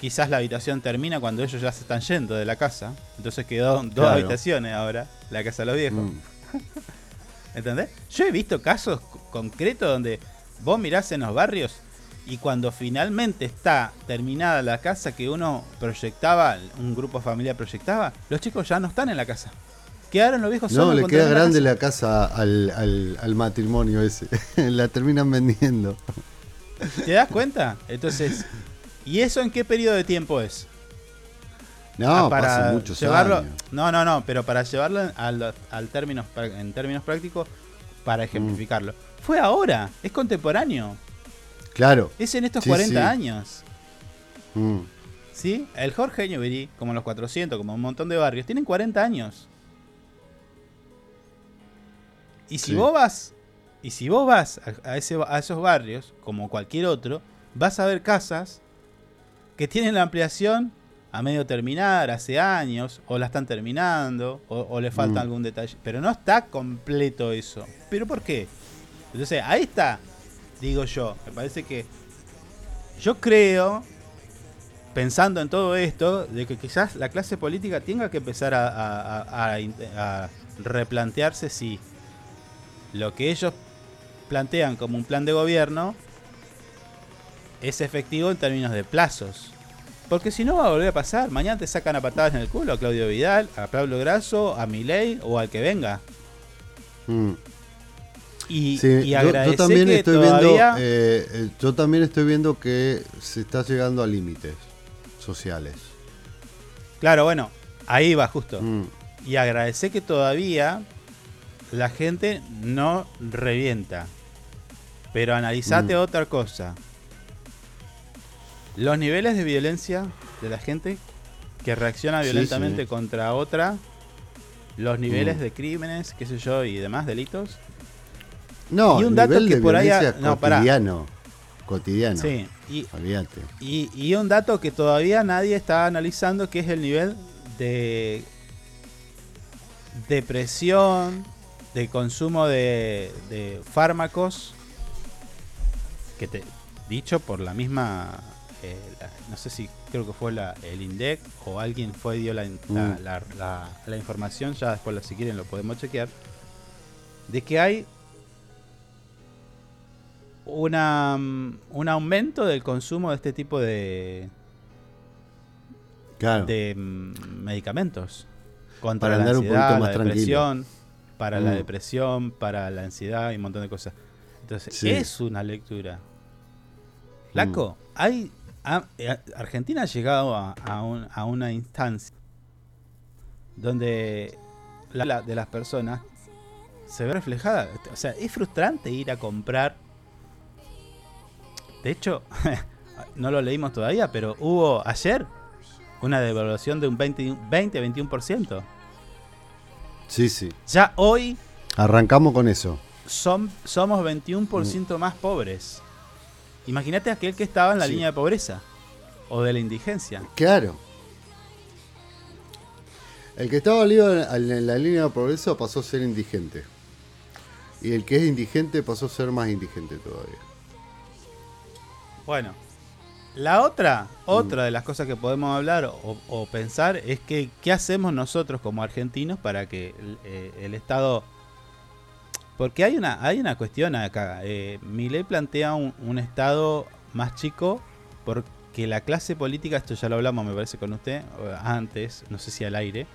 quizás la habitación termina cuando ellos ya se están yendo de la casa. Entonces quedó dos Claro. habitaciones ahora, la casa de los viejos. Mm. ¿Entendés? Yo he visto casos concretos donde vos mirás en los barrios y cuando finalmente está terminada la casa que uno proyectaba, un grupo familiar proyectaba, los chicos ya no están en la casa. Quedaron los viejos No, solos le con queda grande casa. la casa al, al- al matrimonio ese. la terminan vendiendo. ¿Te das cuenta? Entonces, ¿y eso en qué periodo de tiempo es? No, Ah, muchos llevarlo, años. No, no, no, pero para llevarlo al, al términos, en términos prácticos, para ejemplificarlo. Fue ahora, es contemporáneo. Claro. Es en estos Sí, 40 sí. años. Mm. ¿Sí? El Jorge Newbery, como los 400, como un montón de barrios, tienen 40 años. Y si Sí. vos vas, y si vos vas a, a ese, a esos barrios, como cualquier otro, vas a ver casas que tienen la ampliación a medio terminar, hace años, o la están terminando, o, o le falta Mm. algún detalle. Pero no está completo eso. ¿Pero por qué? Entonces, ahí está, digo yo. Me parece que yo creo, pensando en todo esto, de que quizás la clase política tenga que empezar a, a- a- a int- a replantearse si lo que ellos plantean como un plan de gobierno es efectivo en términos de plazos. Porque si no va a volver a pasar. Mañana te sacan a patadas en el culo a Claudio Vidal, a Pablo Grasso, a Milei o al que venga. Mm. Y, Sí, y yo- también que estoy todavía... viendo, eh, eh, yo también estoy viendo que se está llegando a límites sociales. Claro, bueno, ahí va justo. Mm. Y agradecer que todavía la gente no revienta. Pero analizate Mm. otra cosa. Los niveles de violencia de la gente que reacciona Sí, violentamente sí. contra otra, los niveles Mm. de crímenes, qué sé yo, y demás delitos. No, y un el dato nivel que de por ahí... No, cotidiano. Cotidiano. Sí, y, Olvídate. Y, y un dato que todavía nadie está analizando, que es el nivel de depresión, de consumo de, de fármacos, que te, dicho por la misma, eh, la- no sé si creo que fue la, el INDEC o alguien fue y dio la, Mm. la- la- información, ya después si quieren lo podemos chequear, de que hay una, mm, un aumento del consumo de este tipo de, Claro. de mm, medicamentos contra Para la andar un ansiedad, poquito más la tranquilo. Para la Mm. depresión, para la ansiedad y un montón de cosas. Entonces, Sí. es una lectura. Flaco, hay a- a- Argentina ha llegado a, a un- a una instancia donde la, la- de las personas se ve reflejada. O sea, es frustrante ir a comprar. De hecho, no lo leímos todavía, pero hubo ayer una devaluación de un 20 20-21%. Sí, sí. Ya hoy Arrancamos con eso. son, somos 21% más pobres. Imagínate aquel que estaba en la Sí. línea de pobreza o de la indigencia. Claro. El que estaba libre en la línea de pobreza pasó a ser indigente. Y el que es indigente pasó a ser más indigente todavía. Bueno, la otra, otra de las cosas que podemos hablar o, o pensar es que qué hacemos nosotros como argentinos para que el, eh, el Estado Porque hay una, hay una cuestión acá. Eh, Milei plantea un, un Estado más chico porque la clase política, esto ya lo hablamos me parece con usted antes, no sé si al aire,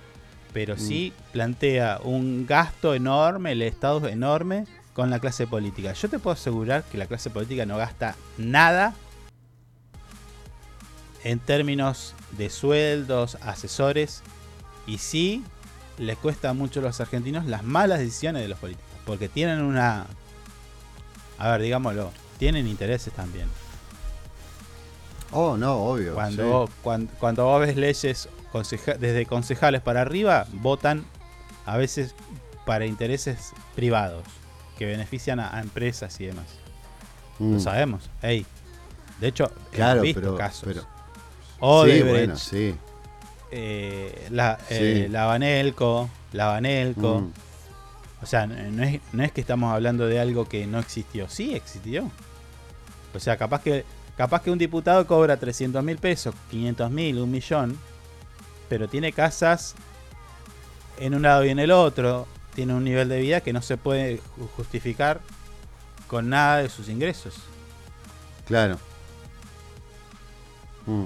pero sí plantea un gasto enorme, el Estado es enorme con la clase política. Yo te puedo asegurar que la clase política no gasta nada en términos de sueldos, asesores, y sí les cuesta mucho a los argentinos las malas decisiones de los políticos, porque tienen una... A ver, digámoslo, tienen intereses también. Oh, no, obvio. Cuando, sí. vos, cuan- cuando, vos ves leyes desde concejales para arriba, votan a veces para intereses privados que benefician a, a empresas y demás. Mm. Lo sabemos. Ey. De hecho, Claro, hemos visto pero- casos. pero- Odebrecht, Sí, bueno, sí. eh, la, eh, Sí. la Banelco, la Banelco. Mm. O sea, no es, no es que estamos hablando de algo que no existió. Sí existió. O sea, capaz que, capaz que un diputado cobra 300 mil pesos, 500 mil, un millón. Pero tiene casas en un lado y en el otro. Tiene un nivel de vida que no se puede ju- justificar con nada de sus ingresos. Claro. Mm.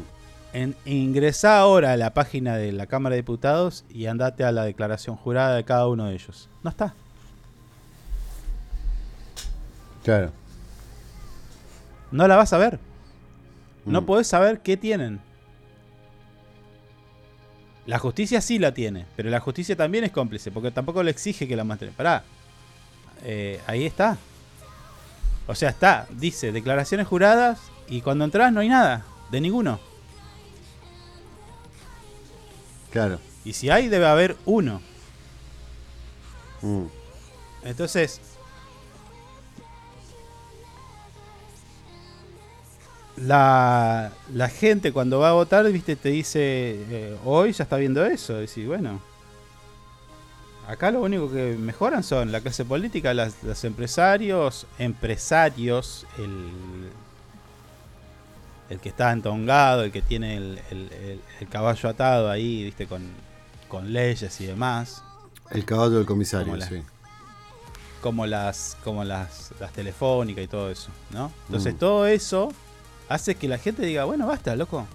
En, ingresa ahora a la página de la Cámara de Diputados y andate a la declaración jurada de cada uno de ellos. No está. Claro. No la vas a ver. No Mm. podés saber qué tienen. La justicia sí la tiene, pero la justicia también es cómplice, porque tampoco le exige que la muestren. Pará. Eh, ahí está. O sea, está, dice, declaraciones juradas y cuando entras no hay nada, de ninguno. Claro. Y si hay, debe haber uno. Mm. Entonces, la, la gente cuando va a votar, viste, te dice, eh, hoy ya está viendo eso. Decís, bueno, acá lo único que mejoran son la clase política, las, los empresarios, empresarios, el, el que está entongado, el que tiene el, el- el- el caballo atado ahí, viste, con, con leyes y demás. El caballo del comisario, Como la- sí. como las como las, las telefónicas y todo eso, ¿no? Entonces Mm. todo eso hace que la gente diga, bueno, basta, loco.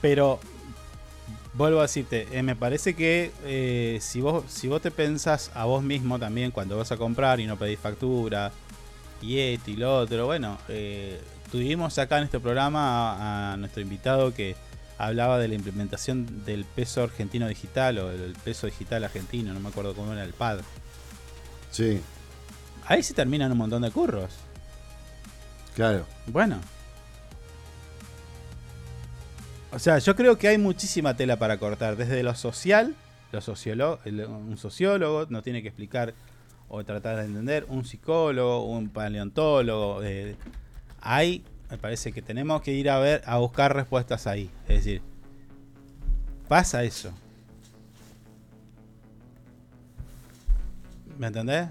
Pero vuelvo a decirte, eh, me parece que eh, si vos si vos te pensás a vos mismo también cuando vas a comprar y no pedís factura y esto y lo otro, bueno, eh, tuvimos acá en este programa a, a nuestro invitado que hablaba de la implementación del peso argentino digital o el peso digital argentino, no me acuerdo cómo era el PAD. Sí, Ahí se terminan un montón de curros. claro. Bueno. O sea, yo creo que hay muchísima tela para cortar. Desde lo social, lo el- un sociólogo no tiene que explicar o tratar de entender, un psicólogo, un paleontólogo. eh, hay, me parece que tenemos que ir a ver, a buscar respuestas ahí. Es decir, pasa eso. ¿Me entendés?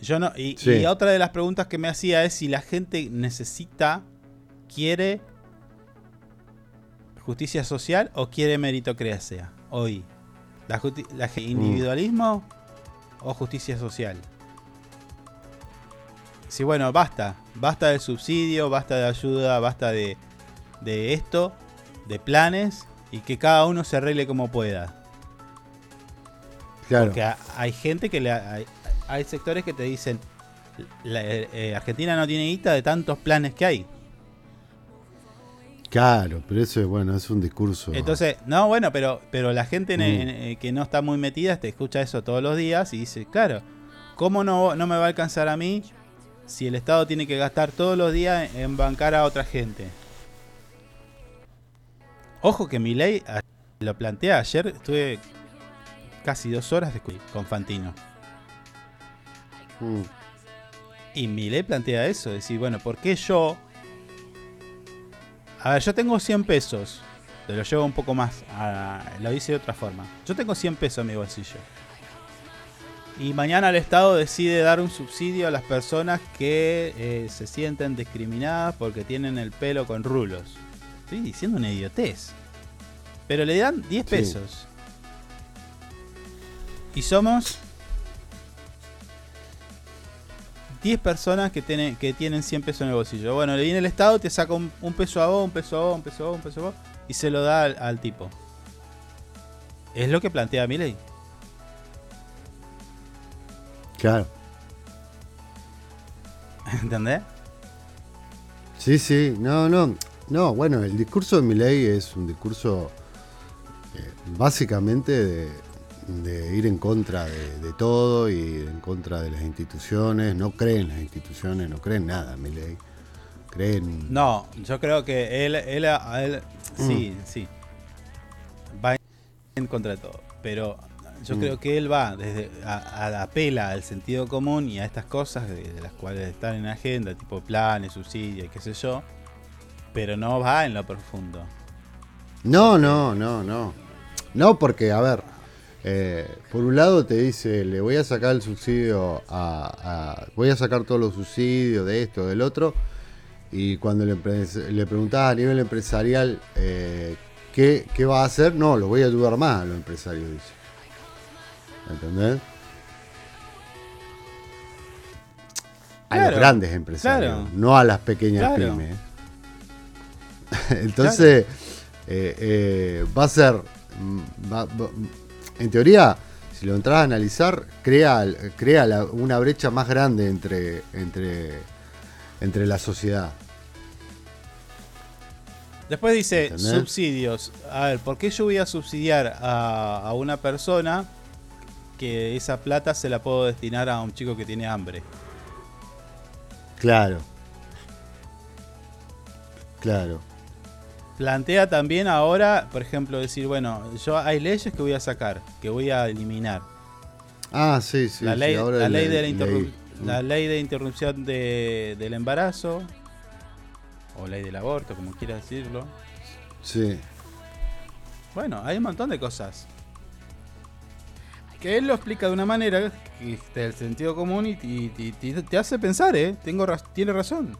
Yo no. Y, Sí. y otra de las preguntas que me hacía es si la gente necesita, quiere justicia social o quiere meritocracia hoy. La, ge- individualismo o justicia social. Sí, bueno, basta. Basta de subsidio, basta de ayuda, basta de, de esto, de planes y que cada uno se arregle como pueda. Claro. Porque ha- hay gente que le ha- hay, hay sectores que te dicen la- eh, eh, Argentina no tiene guita de tantos planes que hay. Claro, pero eso es bueno, es un discurso. Entonces, no, bueno, pero, pero la gente en- Mm. en- eh, que no está muy metida te escucha eso todos los días y dice, claro, ¿cómo no, no me va a alcanzar a mí si el Estado tiene que gastar todos los días en bancar a otra gente? Ojo que mi ley lo plantea ayer, estuve casi dos horas de con Fantino. Mm, Y mi ley plantea eso, decir, bueno, ¿por qué yo? A ver, yo tengo 100 pesos, te lo llevo un poco más, a- lo hice de otra forma. Yo tengo 100 pesos en mi bolsillo. Y mañana el Estado decide dar un subsidio a las personas que eh, se sienten discriminadas porque tienen el pelo con rulos. Estoy diciendo una idiotez. Pero le dan 10 Sí. pesos. Y somos 10 personas que, tienen que tienen 100 pesos en el bolsillo. Bueno, le viene el Estado, te saca un, un peso a vos, un peso a vos, un peso a vos, un peso a vos, y se lo da al, al tipo. Es lo que plantea mi ley. Claro. ¿Entendés? Sí, sí, no, no, no, bueno, el discurso de Milei es un discurso eh, básicamente de, de ir en contra de, de todo y en contra de las instituciones, no cree en las instituciones, no cree en nada Milei, cree en... No, yo creo que él, él, a él sí, sí. Va en contra de todo. Pero yo Mm. creo que él va desde a, a- apela al sentido común y a estas cosas de, de las cuales están en agenda, tipo planes, subsidios qué sé yo. Pero no va en lo profundo. No, no, no, no. No, porque, a ver, eh, por un lado te dice, le voy a sacar el subsidio a, a- Voy a sacar todos los subsidios de esto, del otro. Y cuando le, le preguntás a nivel empresarial eh, ¿qué, qué va a hacer, no, lo voy a ayudar más a los empresarios, dice. ¿Entendés? A Claro, los grandes empresarios, claro. no a las pequeñas Claro. pymes. Entonces, eh, eh, va a ser, mm, va- va- en teoría, si lo entras a analizar, crea, crea la- una brecha más grande entre, entre, entre la sociedad. Después dice ¿Entendés? subsidios. A ver, ¿por qué yo voy a subsidiar a, a una persona que esa plata se la puedo destinar a un chico que tiene hambre? Claro. Claro. Plantea también ahora, por ejemplo, decir, bueno, yo hay leyes que voy a sacar, que voy a eliminar. Ah, sí, sí. la sí, ley, ahora la ley le- de la, interrup- leí. la ley de interrupción de- del embarazo, o ley del aborto, como quiera decirlo. Sí. Bueno, hay un montón de cosas. Que él lo explica de una manera que del sentido común y, y- y- y te hace pensar, ¿eh? Tengo tiene razón.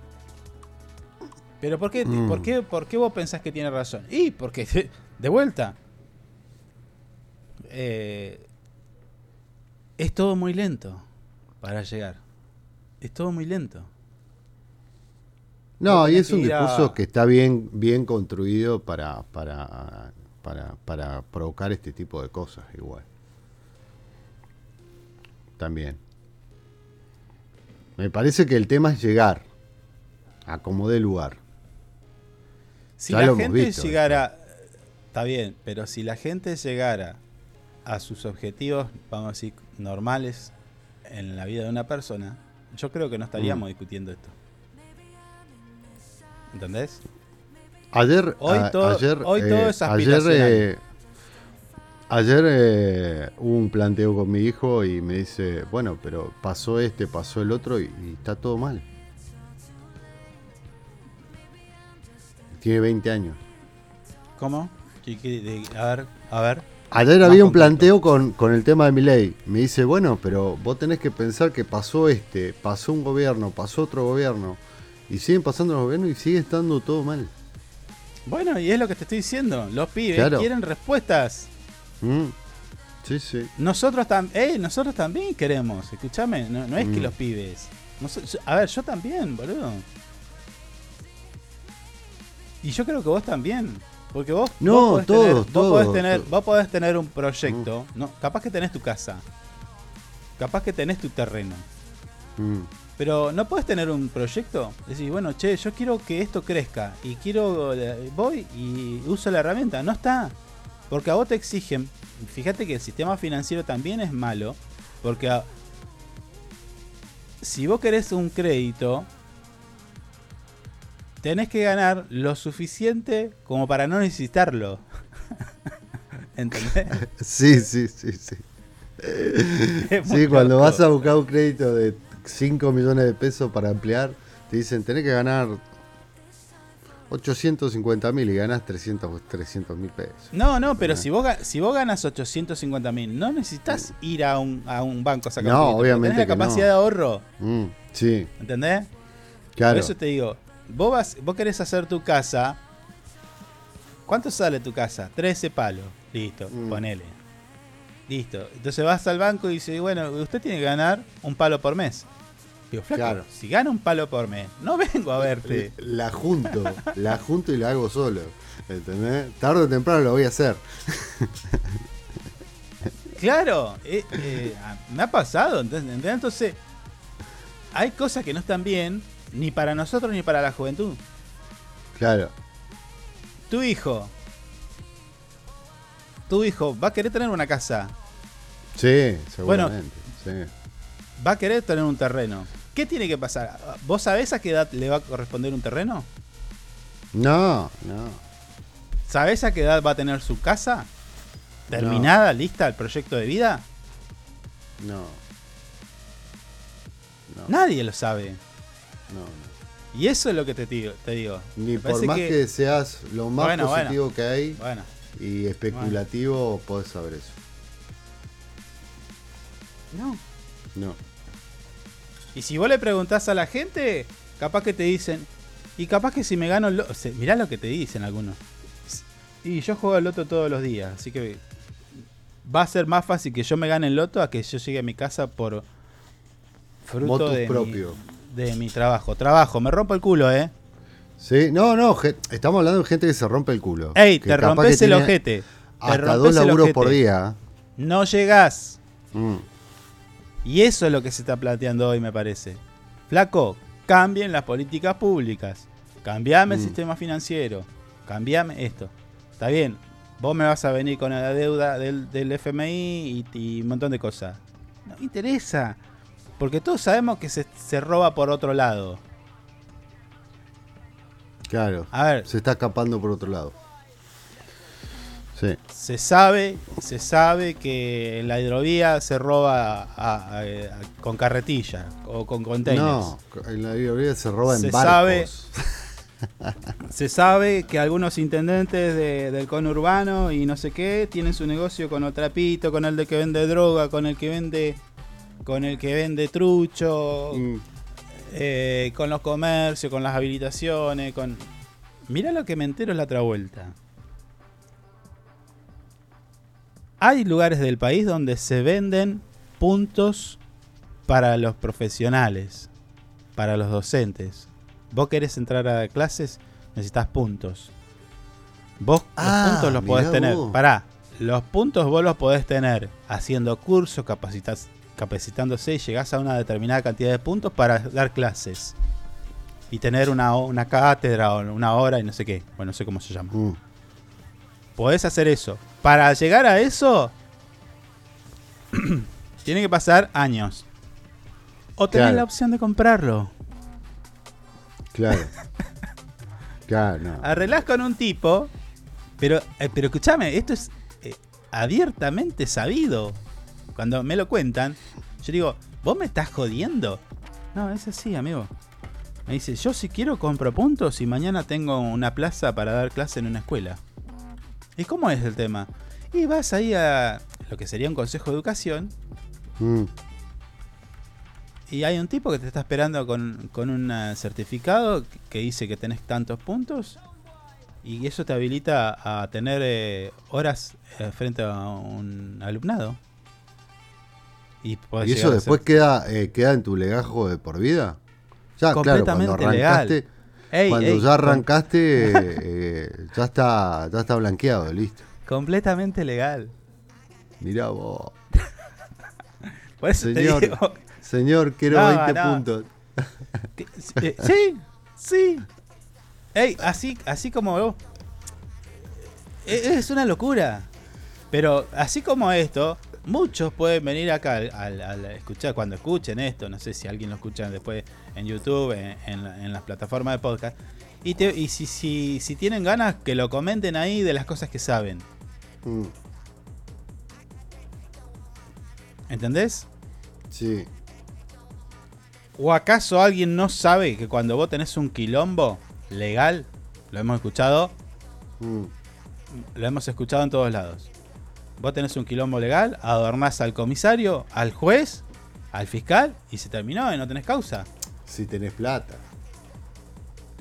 Pero ¿por qué, Mm. ¿por, qué, ¿por qué vos pensás que tiene razón? Y porque, de vuelta, eh, es todo muy lento para llegar. Es todo muy lento. No, y es un a- discurso que está bien, bien construido para, para, para, para provocar este tipo de cosas igual. También. Me parece que el tema es llegar a como dé lugar. Si Ya la gente visto, llegara, está bien, pero si la gente llegara a sus objetivos, vamos a decir, normales en la vida de una persona, yo creo que no estaríamos Mm. discutiendo esto. ¿Entendés? Ayer, Hoy a- todo- ayer, hoy todo eh, es ayer, eh, ayer eh, hubo un planteo con mi hijo y me dice, bueno, pero pasó este, pasó el otro y, y está todo mal. Tiene 20 años. ¿Cómo? ¿Qué- qué- de- a ver, a ver. Ayer había un planteo con, con el tema de mi ley. Me dice, bueno, pero vos tenés que pensar que pasó este, pasó un gobierno, pasó otro gobierno, y siguen pasando los gobiernos y sigue estando todo mal. Bueno, y es lo que te estoy diciendo. Los pibes Claro. quieren respuestas. Mm. Sí, sí. Nosotros, tam eh, nosotros también queremos. Escúchame, no, no es que Mm. los pibes. A ver, yo también, boludo. Y yo creo que vos también. Porque vos, No, vos podés todos, tener, vos todos, podés tener, vos podés tener un proyecto. No, capaz que tenés tu casa. Capaz que tenés tu terreno. Mm. Pero no puedes tener un proyecto. Decir, bueno, che, yo quiero que esto crezca. Y quiero. eh, Voy y uso la herramienta. No está. Porque a vos te exigen. Fíjate que el sistema financiero también es malo. Porque a- si vos querés un crédito. Tenés que ganar lo suficiente como para no necesitarlo. ¿Entendés? Sí, sí, sí, sí. Sí, cuando loco. vas a buscar un crédito de 5 millones de pesos para ampliar, te dicen, tenés que ganar 850 mil y ganas 300 mil pesos. No, no, pero Ah. si vos, si vos ganas 850 mil, no necesitas ir a un, a un banco a sacar No, un obviamente Tenés la no. capacidad de ahorro, Mm, sí, ¿entendés? claro. Por eso te digo, vos, vas, vos querés hacer tu casa. ¿Cuánto sale tu casa? 13 palos. Listo, Mm. ponele. Listo. Entonces vas al banco y dice, bueno, usted tiene que ganar un palo por mes. Digo, flaco, Claro. si gana un palo por mes, no vengo a verte. La junto, la junto y la hago solo. ¿Entendés? Tarde o temprano lo voy a hacer. Claro, eh, eh, me ha pasado. Entonces, ¿entendés? entonces, hay cosas que no están bien, ni para nosotros ni para la juventud. Claro. Tu hijo, tu hijo va a querer tener una casa, Sí, seguramente. sí. va a querer tener un terreno. ¿Qué tiene que pasar? ¿Vos sabés a qué edad le va a corresponder un terreno? No, no. ¿Sabés a qué edad va a tener su casa? ¿Terminada, lista el proyecto de vida? No. Nadie lo sabe. No, no. Y eso es lo que te digo. Te digo. Ni Me por más que... seas lo más Bueno, bueno. positivo que hay Bueno, y especulativo, podés saber eso. no. No. Y si vos le preguntás a la gente, capaz que te dicen. Y capaz que si me gano el loto. mirá lo que te dicen algunos. Y yo juego al loto todos los días, así que. Va a ser más fácil que yo me gane el loto a que yo llegue a mi casa por. Fruto de propio. Mi, de mi trabajo. Trabajo, me rompo el culo, eh. Sí, no, no, estamos hablando de gente que se rompe el culo. Ey, Que te rompes el ojete. Te Hasta dos laburos por día. No llegás. Mm. Y eso es lo que se está planteando hoy, me parece. Flaco, cambien las políticas públicas. Cambiame el Mm. sistema financiero. Cambiame esto. Está bien, vos me vas a venir con la deuda del, del FMI y, y un montón de cosas. No me interesa. Porque todos sabemos que se, se roba por otro lado. Claro. A ver. Se está escapando por otro lado. Sí. Se sabe, se sabe que en la hidrovía se roba a- a- a- con carretilla o con containers. No, en la hidrovía se roba en Se barcos. sabe- Se sabe que algunos intendentes de- del conurbano y no sé qué tienen su negocio con Otrapito, con el de que vende droga, con el que vende con el que vende trucho, Mm. eh, con los comercios, con las habilitaciones, con Mira lo que me entero es la otra vuelta. Hay lugares del país donde se venden puntos para los profesionales, para los docentes. Vos querés entrar a clases, necesitas puntos. Vos Ah, los puntos los podés mirá tener. Pará, los puntos vos los podés tener haciendo cursos, capacitas, capacitándose y llegás a una determinada cantidad de puntos para dar clases. Y tener una, una cátedra o una hora y no sé qué. Bueno, no sé cómo se llama. Mm. Podés hacer eso. Para llegar a eso, tiene que pasar años. O tenés Claro. la opción de comprarlo. Claro. claro, no. Arreglás con un tipo, pero, eh, pero escúchame, esto es eh, abiertamente sabido. Cuando me lo cuentan, yo digo, ¿vos me estás jodiendo? No, es así, amigo. Me dice, yo si quiero compro puntos y mañana tengo una plaza para dar clase en una escuela. ¿Y cómo es el tema? Y vas ahí a lo que sería un consejo de educación Mm. y hay un tipo que te está esperando con, con un certificado que dice que tenés tantos puntos y eso te habilita a tener eh, horas eh, frente a un alumnado. Y, podés ¿Y llegar eso después queda, eh, queda en tu legajo de por vida? Ya, claro, cuando completamente legal. arrancaste, Ey, cuando ey, ya arrancaste, eh, ya está, ya está blanqueado, listo. completamente legal. Mirá vos. Por eso te Señor, digo, señor, quiero No, 20 no. puntos. eh, sí, sí. Ey, así, así como vos. Es una locura. Pero así como esto, muchos pueden venir acá al, al- escuchar, cuando escuchen esto, no sé si alguien lo escucha después en YouTube, en, en la- en las plataformas de podcast, y, te- y si, si, si tienen ganas, que lo comenten ahí de las cosas que saben. Mm, ¿Entendés? sí. ¿O acaso alguien no sabe que cuando vos tenés un quilombo legal, lo hemos escuchado, Mm, lo hemos escuchado en todos lados. Vos tenés un quilombo legal, adornás al comisario, al juez, al fiscal y se terminó y no tenés causa. si tenés plata.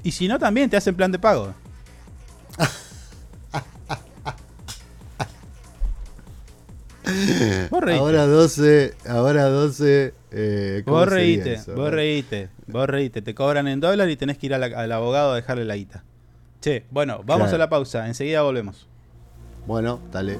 Y si no, también te hacen plan de pago. Vos reíte. Ahora 12, ahora 12. Eh, ¿cómo Vos reíte, eso? vos reíte, vos reíte. Te cobran en dólar y tenés que ir la- al abogado a dejarle la guita. Che, bueno, vamos Claro. a la pausa. Enseguida volvemos. Bueno, dale.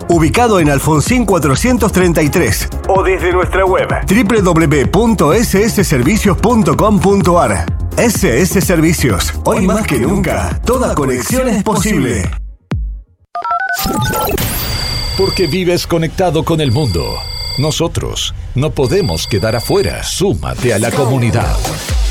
ubicado en Alfonsín 433. O desde nuestra web www.ssservicios.com.ar. SS Servicios. Hoy más que nunca, toda conexión es posible. Porque vives conectado con el mundo. Nosotros no podemos quedar afuera. Súmate a la comunidad.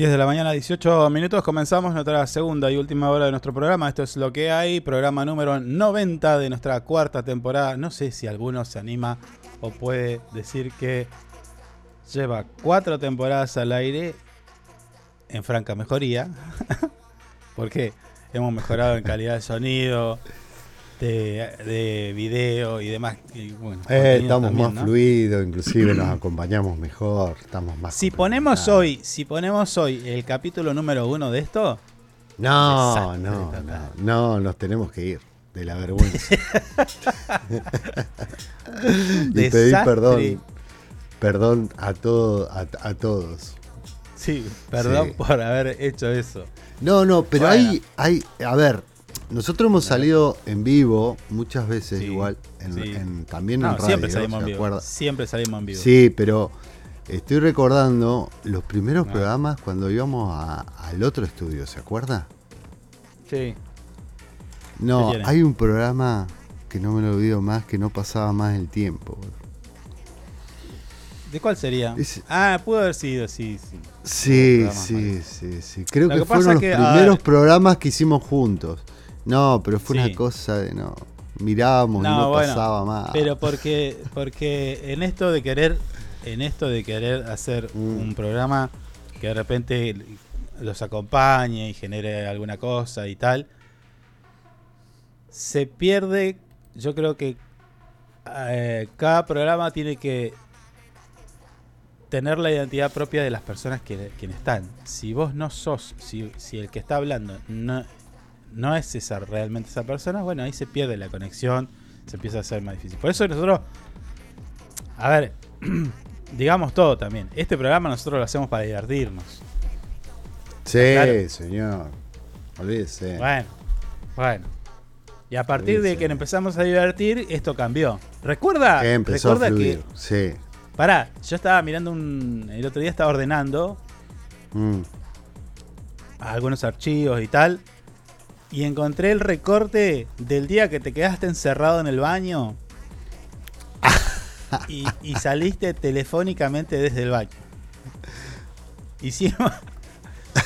10 de la mañana, 18 minutos. Comenzamos nuestra segunda y última hora de nuestro programa. Esto es lo que hay, programa número 90 de nuestra cuarta temporada. No sé si alguno se anima o puede decir que lleva cuatro temporadas al aire en franca mejoría. Porque hemos mejorado en calidad de sonido, de, de video y demás. Y, bueno, Eh, estamos también, más ¿no? fluidos, inclusive nos acompañamos mejor, estamos más. Si ponemos hoy, si ponemos hoy el capítulo número uno de esto, No, no, no, nos tenemos que ir de la vergüenza. y pedir perdón, perdón a todo, a, a todos. sí, perdón Sí. por haber hecho eso. No, no, pero Bueno. hay, hay, a ver, nosotros hemos salido en vivo muchas veces Sí, igual, en, sí. en- también No, en radio, siempre salimos ¿se en vivo. acuerda? Siempre salimos en vivo. Sí, pero estoy recordando los primeros Ah. programas cuando íbamos a- al otro estudio, ¿se acuerda? Sí. No, hay un programa que no me lo olvido más, que no pasaba más el tiempo. ¿De cuál sería? Ah, pudo haber sido, sí, sí. Sí, sí, sí, sí. Creo Lo que, fueron los que, primeros programas que hicimos juntos. No, pero fue Sí. una cosa de no. Mirábamos y no bueno, pasaba más. Pero porque, porque en esto de querer, en esto de querer hacer Mm. un programa que de repente los acompañe y genere alguna cosa y tal, se pierde. Yo creo que eh, cada programa tiene que tener la identidad propia de las personas que, quienes están. Si vos no sos, si, si el que está hablando no, no es esa realmente esa persona, bueno, ahí se pierde la conexión, se empieza a hacer más difícil. Por eso nosotros, a ver, digamos todo también. Este programa nosotros lo hacemos para divertirnos. Sí, Claro. señor. Olvídese. Bueno, bueno. Y a partir de que empezamos a divertir, esto cambió. ¿Recuerda? Empezó a recuerda fluir. que. Sí. Pará, yo estaba mirando un. El otro día estaba ordenando Mm. algunos archivos y tal. Y encontré el recorte del día que te quedaste encerrado en el baño. y, y saliste telefónicamente desde el baño. Hicimos,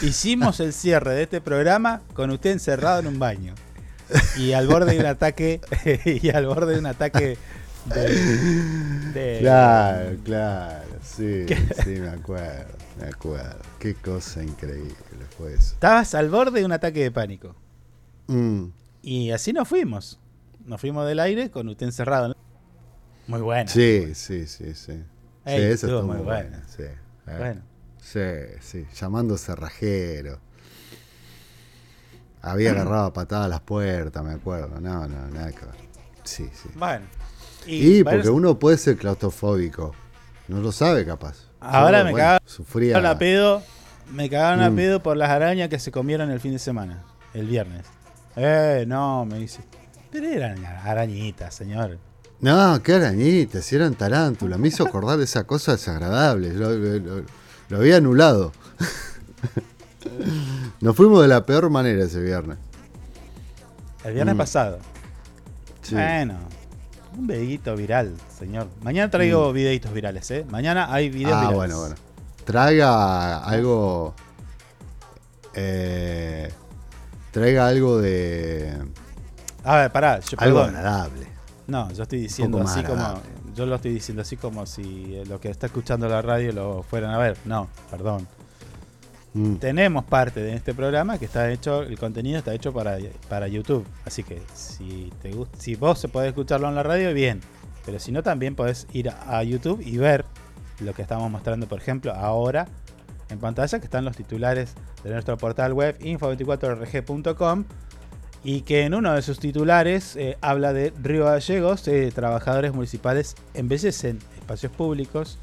hicimos el cierre de este programa con usted encerrado en un baño. Y al borde de un ataque. y al borde de un ataque de. de- Claro, claro. Sí, ¿Qué? sí, me acuerdo. Me acuerdo. Qué cosa increíble fue eso. Estabas al borde de un ataque de pánico. Mm. Y así nos fuimos. Nos fuimos del aire con usted encerrado. Muy buena. Sí, sí, sí, sí. Ey, sí, eso estuvo muy. Sí. eh. Bueno. Sí, sí. Llamando cerrajero. Había agarrado a patadas las puertas, me acuerdo. No, no, nada que ver. Sí, sí. Bueno. Y, bueno, porque uno puede ser claustrofóbico. No lo sabe, capaz. Ahora me bueno, cagaron Sufría. a pedo. Me cagaron a Mm. pedo por las arañas que se comieron el fin de semana. El viernes. Eh, no, me dice. Pero eran arañitas, señor. No, qué arañita, si eran tarántulas. Me hizo acordar de esa cosa desagradable. Lo, lo- lo- lo había anulado. Nos fuimos de la peor manera ese viernes. El viernes Mm. pasado. Sí. Bueno. Un videito viral, señor. Mañana traigo videitos virales, ¿eh? Mañana hay videos Mm. Ah, virales. bueno, bueno. Traiga algo. eh, traiga algo de. A ver, pará. Yo, algo perdón. agradable. No, yo estoy diciendo así como. Yo lo estoy diciendo así como si eh, lo que está escuchando la radio lo fueran a ver. No, perdón. Mm. Tenemos parte de este programa que está hecho, el contenido está hecho para, para YouTube. Así que si te gusta, si vos se podés escucharlo en la radio, bien. Pero si no, también podés ir a, a YouTube y ver lo que estamos mostrando, por ejemplo, ahora en pantalla, que están los titulares de nuestro portal web info24rg.com y que en uno de sus titulares eh, habla de Río Gallegos, eh, trabajadores municipales embellecen espacios públicos,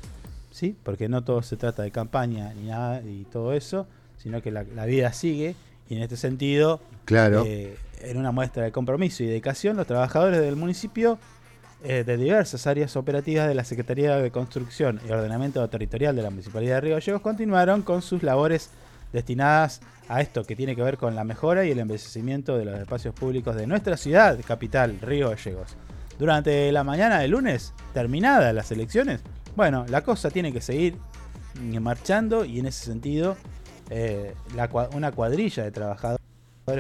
¿sí? porque no todo se trata de campaña ni nada y todo eso, sino que la, la vida sigue y en este sentido, Claro. eh, en una muestra de compromiso y dedicación, los trabajadores del municipio eh, de diversas áreas operativas de la Secretaría de Construcción y Ordenamiento Territorial de la Municipalidad de Río Gallegos continuaron con sus labores destinadas a esto que tiene que ver con la mejora y el embellecimiento de los espacios públicos de nuestra ciudad capital, Río Gallegos. Durante la mañana del lunes, terminadas las elecciones, bueno, la cosa tiene que seguir marchando y en ese sentido, eh, la una cuadrilla de trabajadores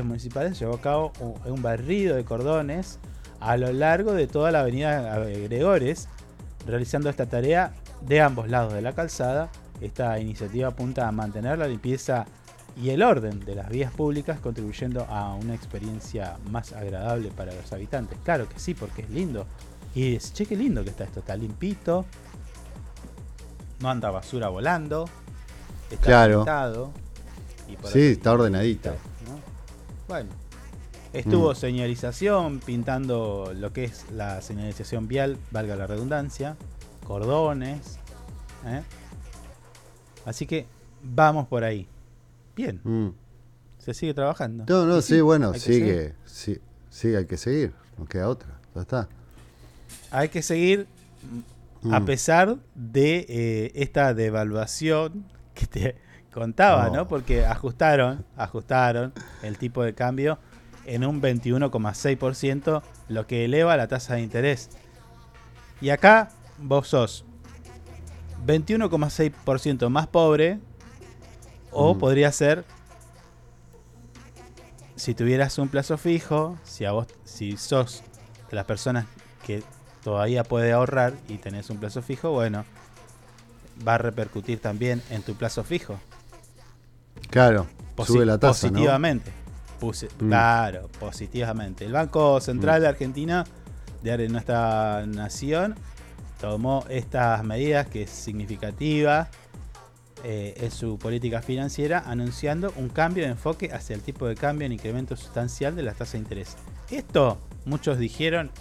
municipales llevó a cabo un barrido de cordones a lo largo de toda la avenida Gregores, realizando esta tarea de ambos lados de la calzada. Esta iniciativa apunta a mantener la limpieza y el orden de las vías públicas, contribuyendo a una experiencia más agradable para los habitantes. Claro que sí, porque es lindo. Y dices, che, qué lindo que está esto, está limpito, no anda basura volando, está Claro. pintado, y por Sí, ahí- está ordenadita. ¿no? Bueno, estuvo Mm. señalización, pintando lo que es la señalización vial, valga la redundancia, cordones. ¿eh? Así que vamos por ahí. Bien, Mm. se sigue trabajando. No, no, sí, bueno, hay que seguir. sigue. Sí, sí, hay que seguir. No queda otra. Ya está. Hay que seguir Mm. a pesar de eh, esta devaluación que te contaba, No. ¿no? Porque ajustaron, ajustaron el tipo de cambio en un 21,6%, lo que eleva la tasa de interés. Y acá vos sos 21,6% más pobre o Mm. podría ser si tuvieras un plazo fijo, si a vos si sos de las personas que todavía puede ahorrar y tenés un plazo fijo, bueno, va a repercutir también en tu plazo fijo. Claro, Posi- sube la tasa, ¿no? Mm. Claro, positivamente. El Banco Central de Argentina, de nuestra nación, tomó estas medidas que es significativa eh, en su política financiera, anunciando un cambio de enfoque hacia el tipo de cambio en incremento sustancial de las tasas de interés. Esto, muchos dijeron,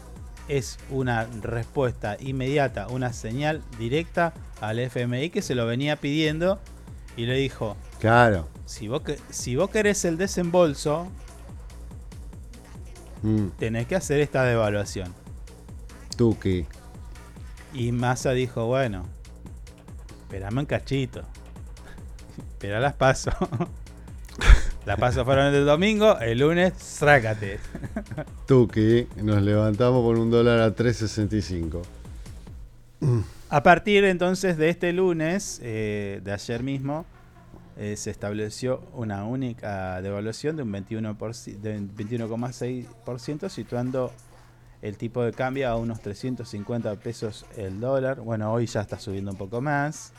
es una respuesta inmediata, una señal directa al FMI que se lo venía pidiendo y le dijo, Claro. si vos, que- si vos querés el desembolso, Mm, tenés que hacer esta devaluación. Tuki. Y Massa dijo, bueno, esperame un cachito. Pero las paso. las paso fueron el domingo, el lunes, trácate. Tuki. Nos levantamos con un dólar a 3.65. A partir entonces de este lunes, eh, de ayer mismo, eh, se estableció una única devaluación de un 21 por ci- de 21,6%, situando el tipo de cambio a unos 350 pesos el dólar. Bueno, hoy ya está subiendo un poco más.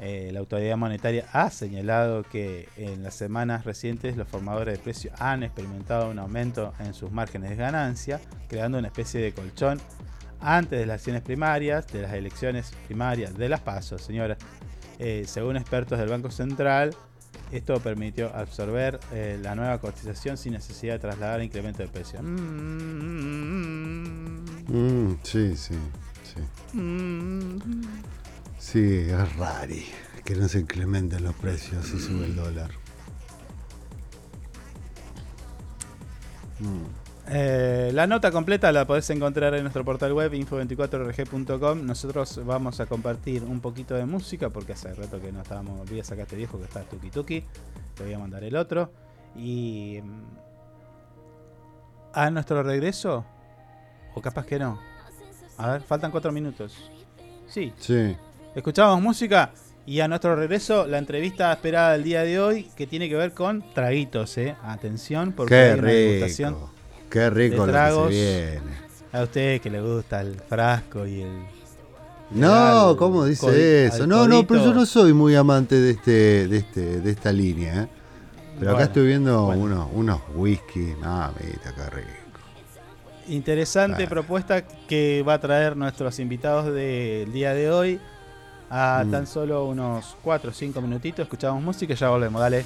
Eh, la autoridad monetaria ha señalado que en las semanas recientes los formadores de precios han experimentado un aumento en sus márgenes de ganancia, creando una especie de colchón antes de las elecciones primarias, de las elecciones primarias de las pasos, señoras. Eh, según expertos del Banco Central, esto permitió absorber eh, la nueva cotización sin necesidad de trasladar incremento de precio. Mm, Mm, sí, sí, sí. mm. Sí, es rari que no se incrementen los precios y sube el dólar. Mm. Eh, la nota completa la podés encontrar en nuestro portal web info24rg.com. Nosotros vamos a compartir un poquito de música porque hace rato que no estábamos. Voy a sacar este viejo que está tuki tuki. Te voy a mandar el otro. Y. mm, A nuestro regreso. O capaz que no. A ver, faltan cuatro minutos. Sí. Sí. Escuchamos música. Y a nuestro regreso, la entrevista esperada del día de hoy, que tiene que ver con traguitos, ¿eh? Atención, porque Qué hay una degustación. Qué rico de lo que tragos. se viene. A usted que le gusta el frasco y el. No, ¿cómo dice eso? No, no, pero yo no soy muy amante de este, de este, de esta línea, ¿eh? Pero acá estoy viendo bueno. unos, unos whisky, mamita, qué rico. Interesante Claro. propuesta que va a traer nuestros invitados del día de hoy. A Mm. tan solo unos 4 o 5 minutitos. Escuchamos música y ya volvemos. Dale.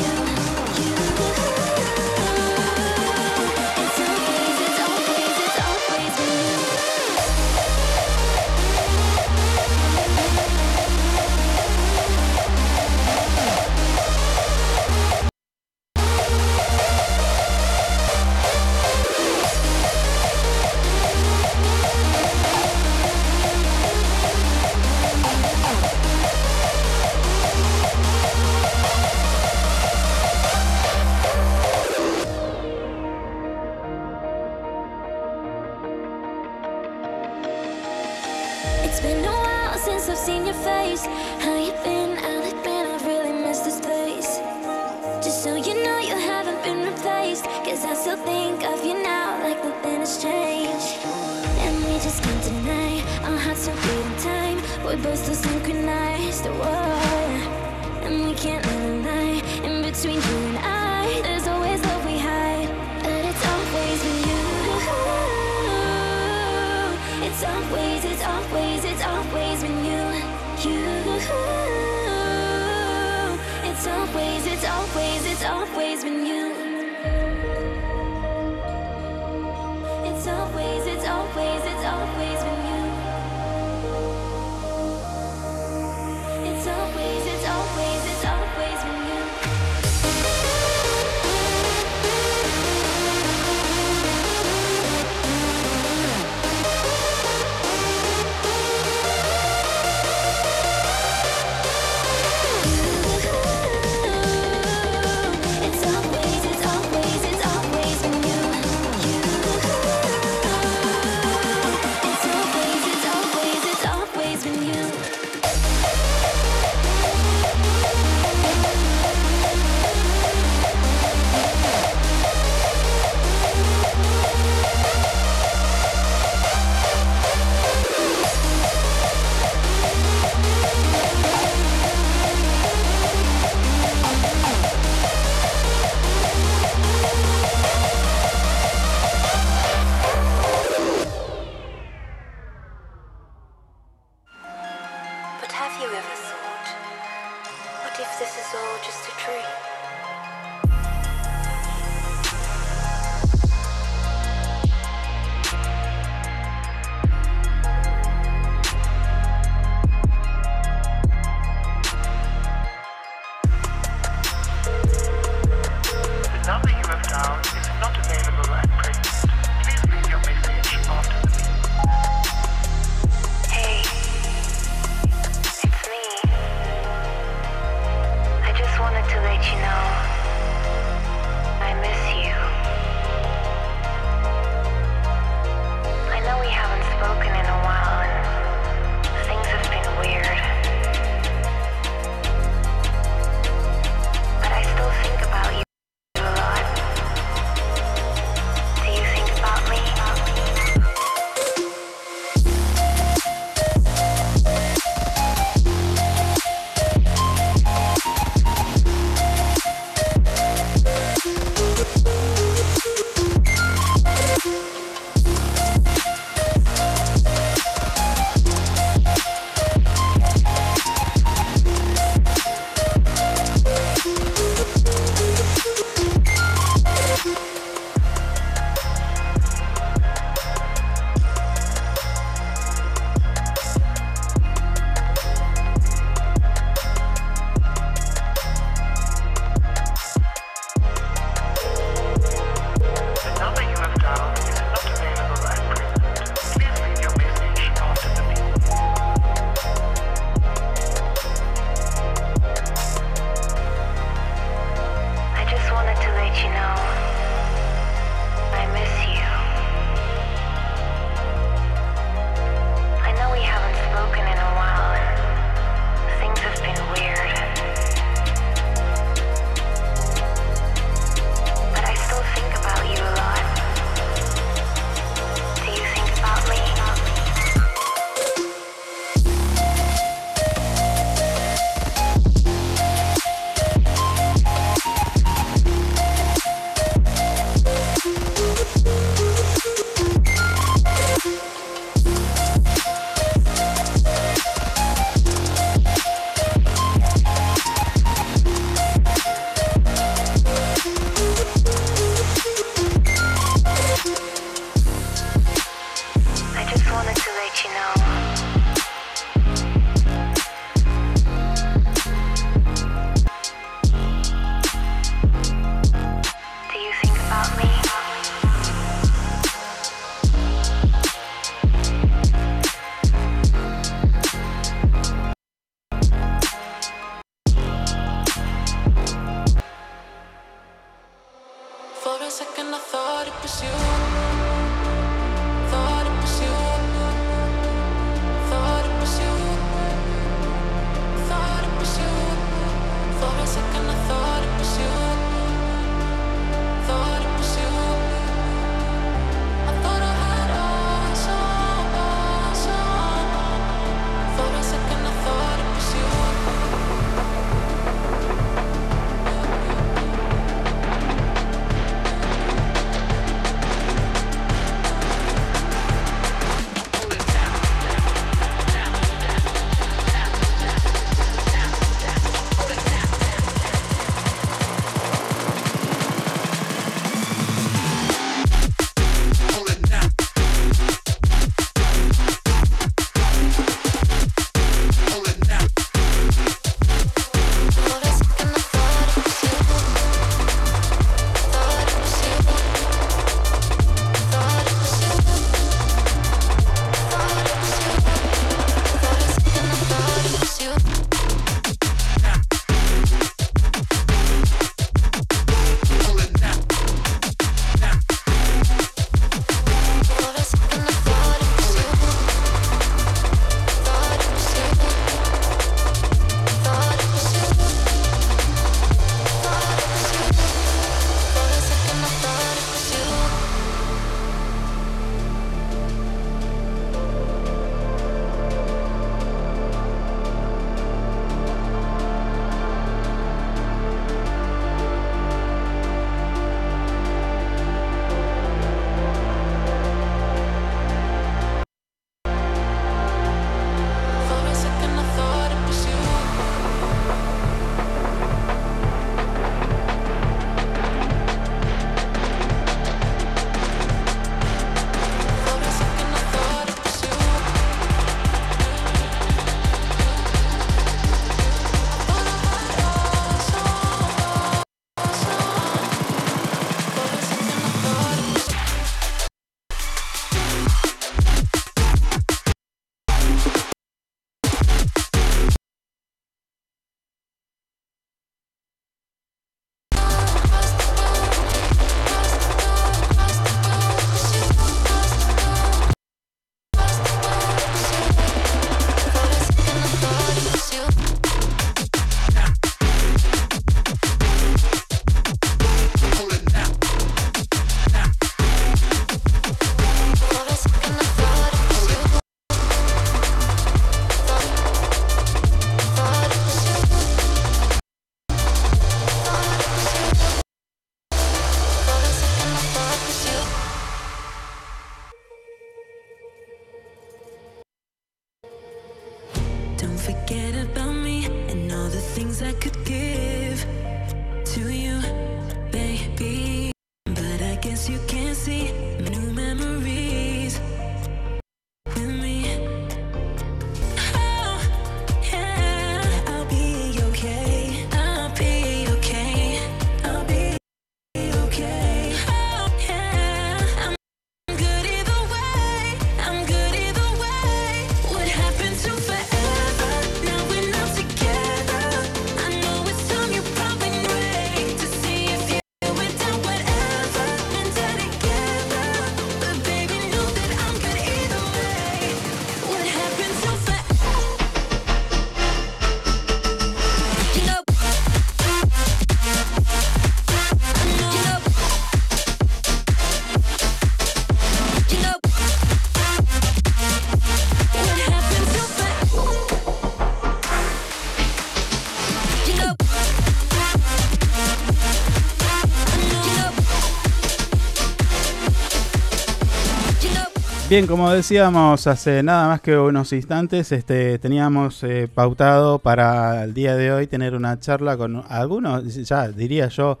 Bien, como decíamos hace nada más que unos instantes, este, teníamos eh, pautado para el día de hoy tener una charla con algunos, ya diría yo,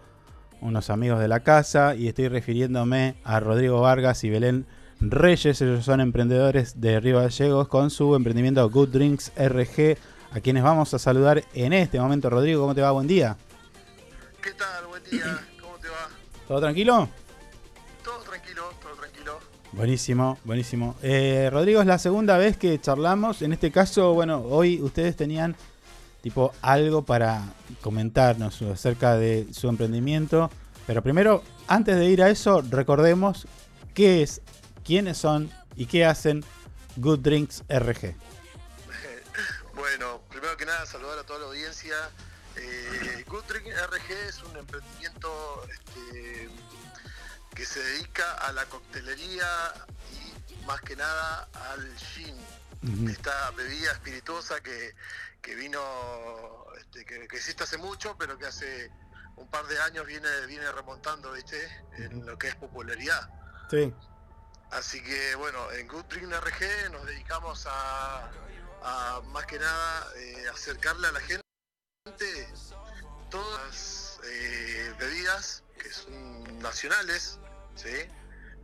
unos amigos de la casa, y estoy refiriéndome a Rodrigo Vargas y Belén Reyes, ellos son emprendedores de Río Gallegos con su emprendimiento Good Drinks RG, a quienes vamos a saludar en este momento. Rodrigo, ¿cómo te va? Buen día. ¿Qué tal? Buen día. ¿Cómo te va? ¿Todo tranquilo? Buenísimo, buenísimo. Eh, Rodrigo, es la segunda vez que charlamos. En este caso, bueno, hoy ustedes tenían tipo algo para comentarnos acerca de su emprendimiento. Pero primero, antes de ir a eso, recordemos qué es, quiénes son y qué hacen Good Drinks RG. Bueno, primero que nada, saludar a toda la audiencia. Eh, Good Drink RG es un emprendimiento este, que se dedica a la coctelería y más que nada al gin. Esta bebida espirituosa que, que vino, este, que, que existe hace mucho, pero que hace un par de años viene, viene remontando, ¿viste? En lo que es popularidad. Sí. Así que bueno, en Good Drink RG nos dedicamos a, a, más que nada eh, acercarle a la gente todas las eh, bebidas que son nacionales, ¿sí?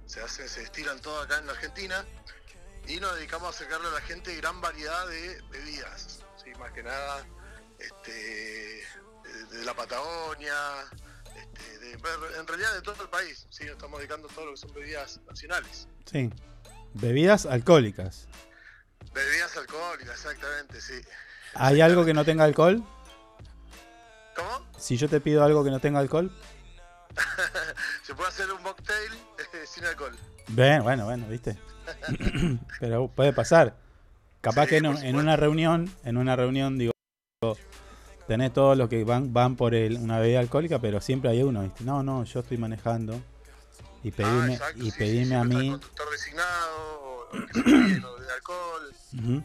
se hacen, se destilan todas acá en la Argentina y nos dedicamos a acercarle a la gente gran variedad de bebidas, ¿sí? más que nada este, de, de la Patagonia, este, de- en realidad de todo el país, ¿sí? nos estamos dedicando a todo lo que son bebidas nacionales. Sí. Bebidas alcohólicas. Bebidas alcohólicas, exactamente, sí. ¿Hay algo que no tenga alcohol? ¿Cómo? Si yo te pido algo que no tenga alcohol. Se puede hacer un mocktail eh, sin alcohol. Bien, bueno, bueno, viste. Pero puede pasar. Capaz que en, en una reunión, en una reunión, digo, tenés todos los que van, van por el- una bebida alcohólica, pero siempre hay uno, ¿viste? No, no, yo estoy manejando. Y pedime, y pedime a mí. Conductor designado, o, o que se de alcohol. Ujú.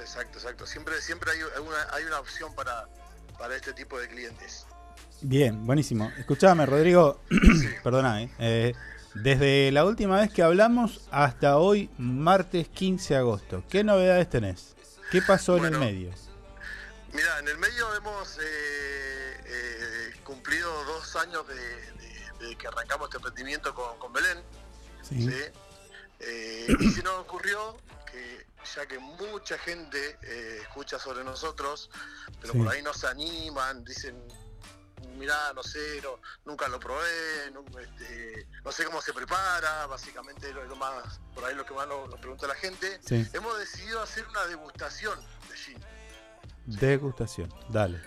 Exacto, exacto. Siempre, siempre hay una, hay una opción para, para este tipo de clientes. Bien, buenísimo. Escuchame, Rodrigo. Perdona, ¿eh? Eh, Desde la última vez que hablamos hasta hoy, martes 15 de agosto, ¿qué novedades tenés? ¿Qué pasó en el medio? Mira, en el medio hemos eh, eh, cumplido dos años de, de- de que arrancamos este emprendimiento con, con Belén. Sí. ¿sí? Eh, y se nos ocurrió que ya que mucha gente escucha sobre nosotros, pero Sí. por ahí no se animan, dicen, mirá, no sé, no- nunca lo probé, no, este, no sé cómo se prepara, básicamente es lo, lo más, por ahí lo que más nos, nos pregunta la gente. Sí. Hemos decidido hacer una degustación de gin. Degustación, dale.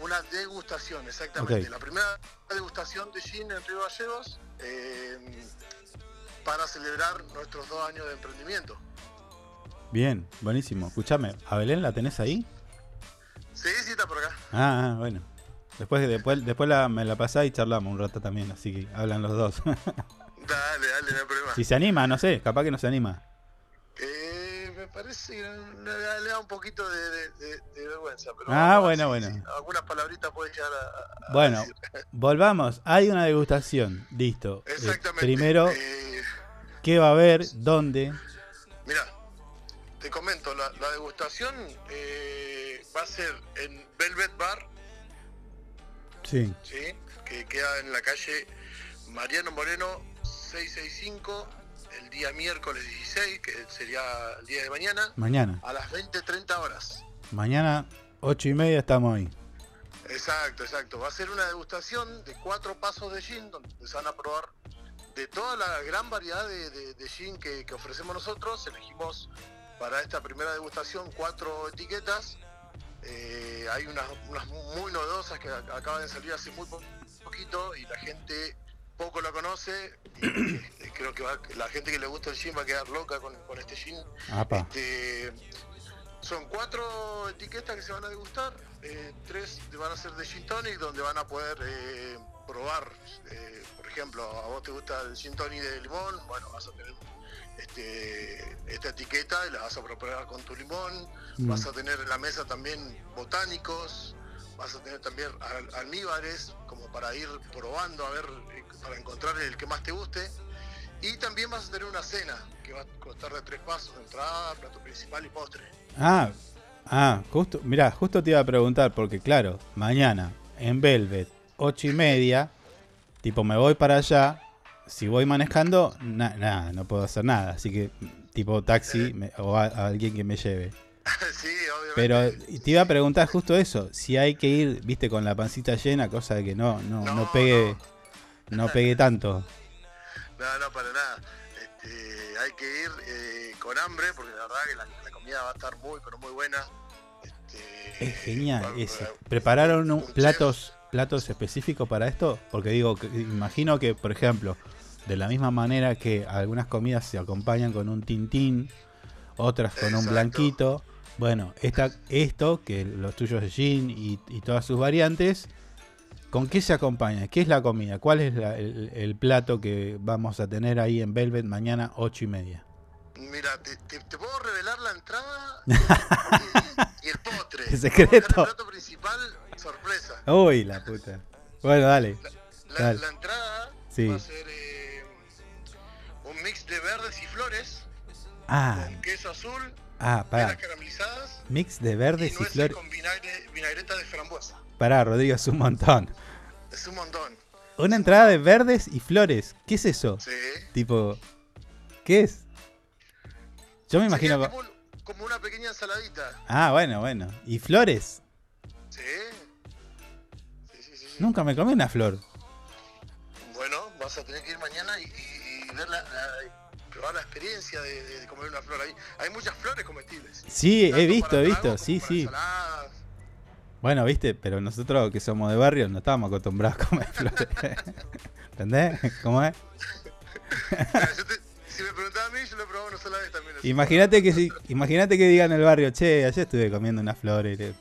Una degustación, exactamente. La primera degustación de gin en Río Gallegos eh, para celebrar nuestros dos años de emprendimiento. Bien, buenísimo. Escuchame, ¿a Belén la tenés ahí? Sí, sí, está por acá. Ah, ah, bueno. Después, después, después la, me la pasás y charlamos un rato también, así que hablan los dos. Dale, dale, no hay problema. si se anima, no sé, capaz que no se anima. Eh, me parece que le, da un poquito de, de- de- vergüenza. Pero Ah, bueno, bueno. sí, algunas palabritas puede llegar a, a Bueno, decir. volvamos. Hay una degustación, listo. Eh, Exactamente. primero, Eh, ¿qué va a haber? ¿Dónde? Mira, te comento, la, la degustación eh, va a ser en Velvet Bar, Sí. ¿sí? que queda en la calle Mariano Moreno 665, el día miércoles 16, que sería el día de mañana, Mañana. a las 20-30 horas. Mañana, ocho y media, estamos ahí. Exacto, exacto. Va a ser una degustación de cuatro pasos de gin, donde se van a probar de toda la gran variedad de, de- de gin que, que ofrecemos nosotros. Elegimos para esta primera degustación cuatro etiquetas. Eh, hay unas, unas muy novedosas que ac- acaban de salir hace muy po- poquito y la gente poco lo conoce. Y, eh, creo que va- la gente que le gusta el gin va a quedar loca con, con este. Apa. Este, son cuatro etiquetas que se van a degustar. eh, tres van a ser de gin tonic, donde van a poder eh, probar. por ejemplo, a vos te gusta el gin tonic de limón, bueno, vas a tener este, esta etiqueta y la vas a preparar con tu limón. Mm. Vas a tener en la mesa también botánicos. Vas a tener también al- almíbares, como para ir probando, a ver, eh, para encontrar el que más te guste. Y también vas a tener una cena, que va a costar de tres pasos, entrada, plato principal y postre. Ah, ah, justo, mirá, justo te iba a preguntar, porque claro, mañana en Velvet, ocho y media, tipo me voy para allá, si voy manejando, nada, no puedo hacer nada, así que tipo taxi me- o a, a alguien que me lleve. sí, obviamente. Pero te iba a preguntar justo eso, si hay que ir, viste, con la pancita llena, cosa de que no, no, no, pegue, no. pegue tanto. No, no, para nada. Este, hay que ir eh, con hambre, porque la verdad que la, la comida va a estar muy, pero muy buena. Es genial. ese. ¿Prepararon un- platos, platos específicos para esto? Porque digo, que- imagino que, por ejemplo, de la misma manera que algunas comidas se acompañan con un tintín, otras con un blanquito. Bueno, esta, esto, que los tuyos de gin y, y todas sus variantes, ¿con qué se acompaña? ¿Qué es la comida? ¿Cuál es la- el, el plato que vamos a tener ahí en Velvet mañana ocho y media? Mira, te, te- te puedo revelar la entrada y, y el postre. El secreto. El plato principal, sorpresa. Uy, la puta. Bueno, dale. La, dale. la entrada Sí. va a ser eh, un mix de verdes y flores, Ah, con queso azul, ah, peras caramelizadas Mix de verdes y, nueces flores. con vinagre, vinagreta de frambuesa. Pará, Rodrigo, es un montón. Es un montón. Una entrada de verdes y flores. ¿Qué es eso? Sí. Tipo, ¿qué es? Yo me imagino. Sería co- como, como una pequeña ensaladita. Ah, bueno, bueno. ¿Y flores? Sí. Nunca me comí una flor. Bueno, vas a tener que ir mañana y, y- y ver la, la- probar la experiencia de, comer una flor. Hay muchas flores comestibles. Sí, he visto, he visto. Sí, sí. ensaladas. Bueno, viste, pero nosotros que somos de barrio no estábamos acostumbrados a comer flores. ¿Entendés? ¿Cómo es? Si me preguntaba a mí, yo lo he probado una sola vez también. Imagínate que si, imagínate que digan en el barrio, che, ayer estuve comiendo unas flores. Le-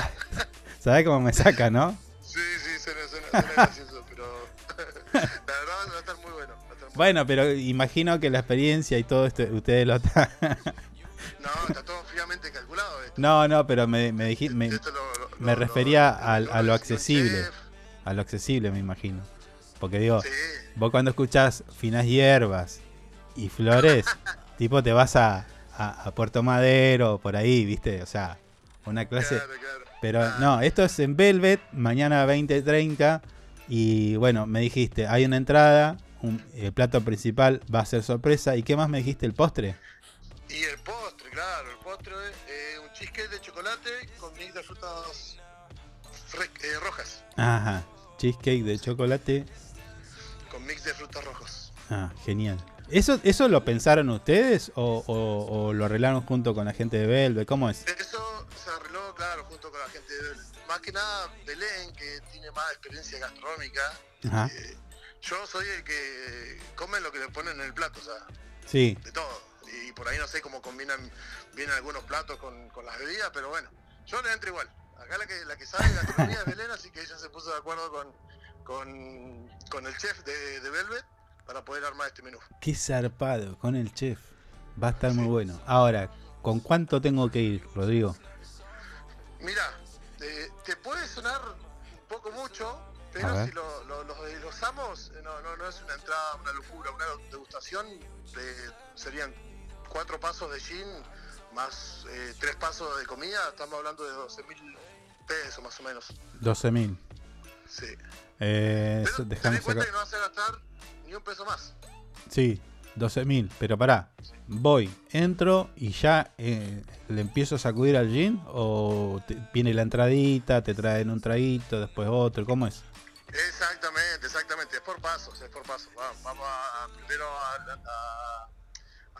¿Sabés cómo me saca, no? Sí, sí, suena, suena, suena gracioso, pero la verdad va a estar muy bueno. va a estar muy Bueno, pero imagino que la experiencia y todo esto, ustedes lo están. No, está todo fríamente calculado. esto. No, no, pero me, me, diji- me, me refería a, lo accesible. A lo accesible, me imagino. Porque digo, vos cuando escuchás finas hierbas y flores, tipo te vas a, a, a Puerto Madero, por ahí, ¿viste? O sea, una clase. Pero no, esto es en Velvet, mañana 20.30. Y bueno, me dijiste, hay una entrada, un, el plato principal va a ser sorpresa. ¿Y qué más me dijiste? ¿El postre? Y el postre, claro, el postre es eh, un cheesecake de chocolate con mix de frutas eh, rojas. Ajá, cheesecake de chocolate. Con mix de frutas rojas. Ah, genial. ¿Eso, ¿Eso lo pensaron ustedes o, o- o lo arreglaron junto con la gente de Velvet? ¿Cómo es? Eso se arregló, claro, junto con la gente de Más que nada, Belén, que tiene más experiencia gastronómica. Ajá. Yo soy el que come lo que le ponen en el plato, o sea, Sí. de todo. Y por ahí no sé cómo combinan bien algunos platos con, con las bebidas, pero bueno, yo le entro igual. Acá la que, la que sabe de gastronomía es Belén, así que ella se puso de acuerdo con, con, con el chef de, de Velvet para poder armar este menú. Qué zarpado con el chef. Va a estar muy bueno. Ahora, ¿con cuánto tengo que ir, Rodrigo? Mira, eh, te puede sonar un poco mucho, pero si lo, lo, lo desglosamos, eh, no, no, no es una entrada, una locura, una degustación, de- serían cuatro pasos de gin más eh, tres pasos de comida, estamos hablando de 12 mil pesos más o menos. 12.000. sí. Eh, eso- Ten en cuenta sacar. que no vas a gastar ni un peso más. Sí, 12.000. Pero pará, voy, entro y ya eh, le empiezo a sacudir al gin o te- viene la entradita, te traen un traguito, después otro, ¿cómo es? Exactamente, exactamente. Es por pasos, es por pasos. Va- Vamos a, primero a, a-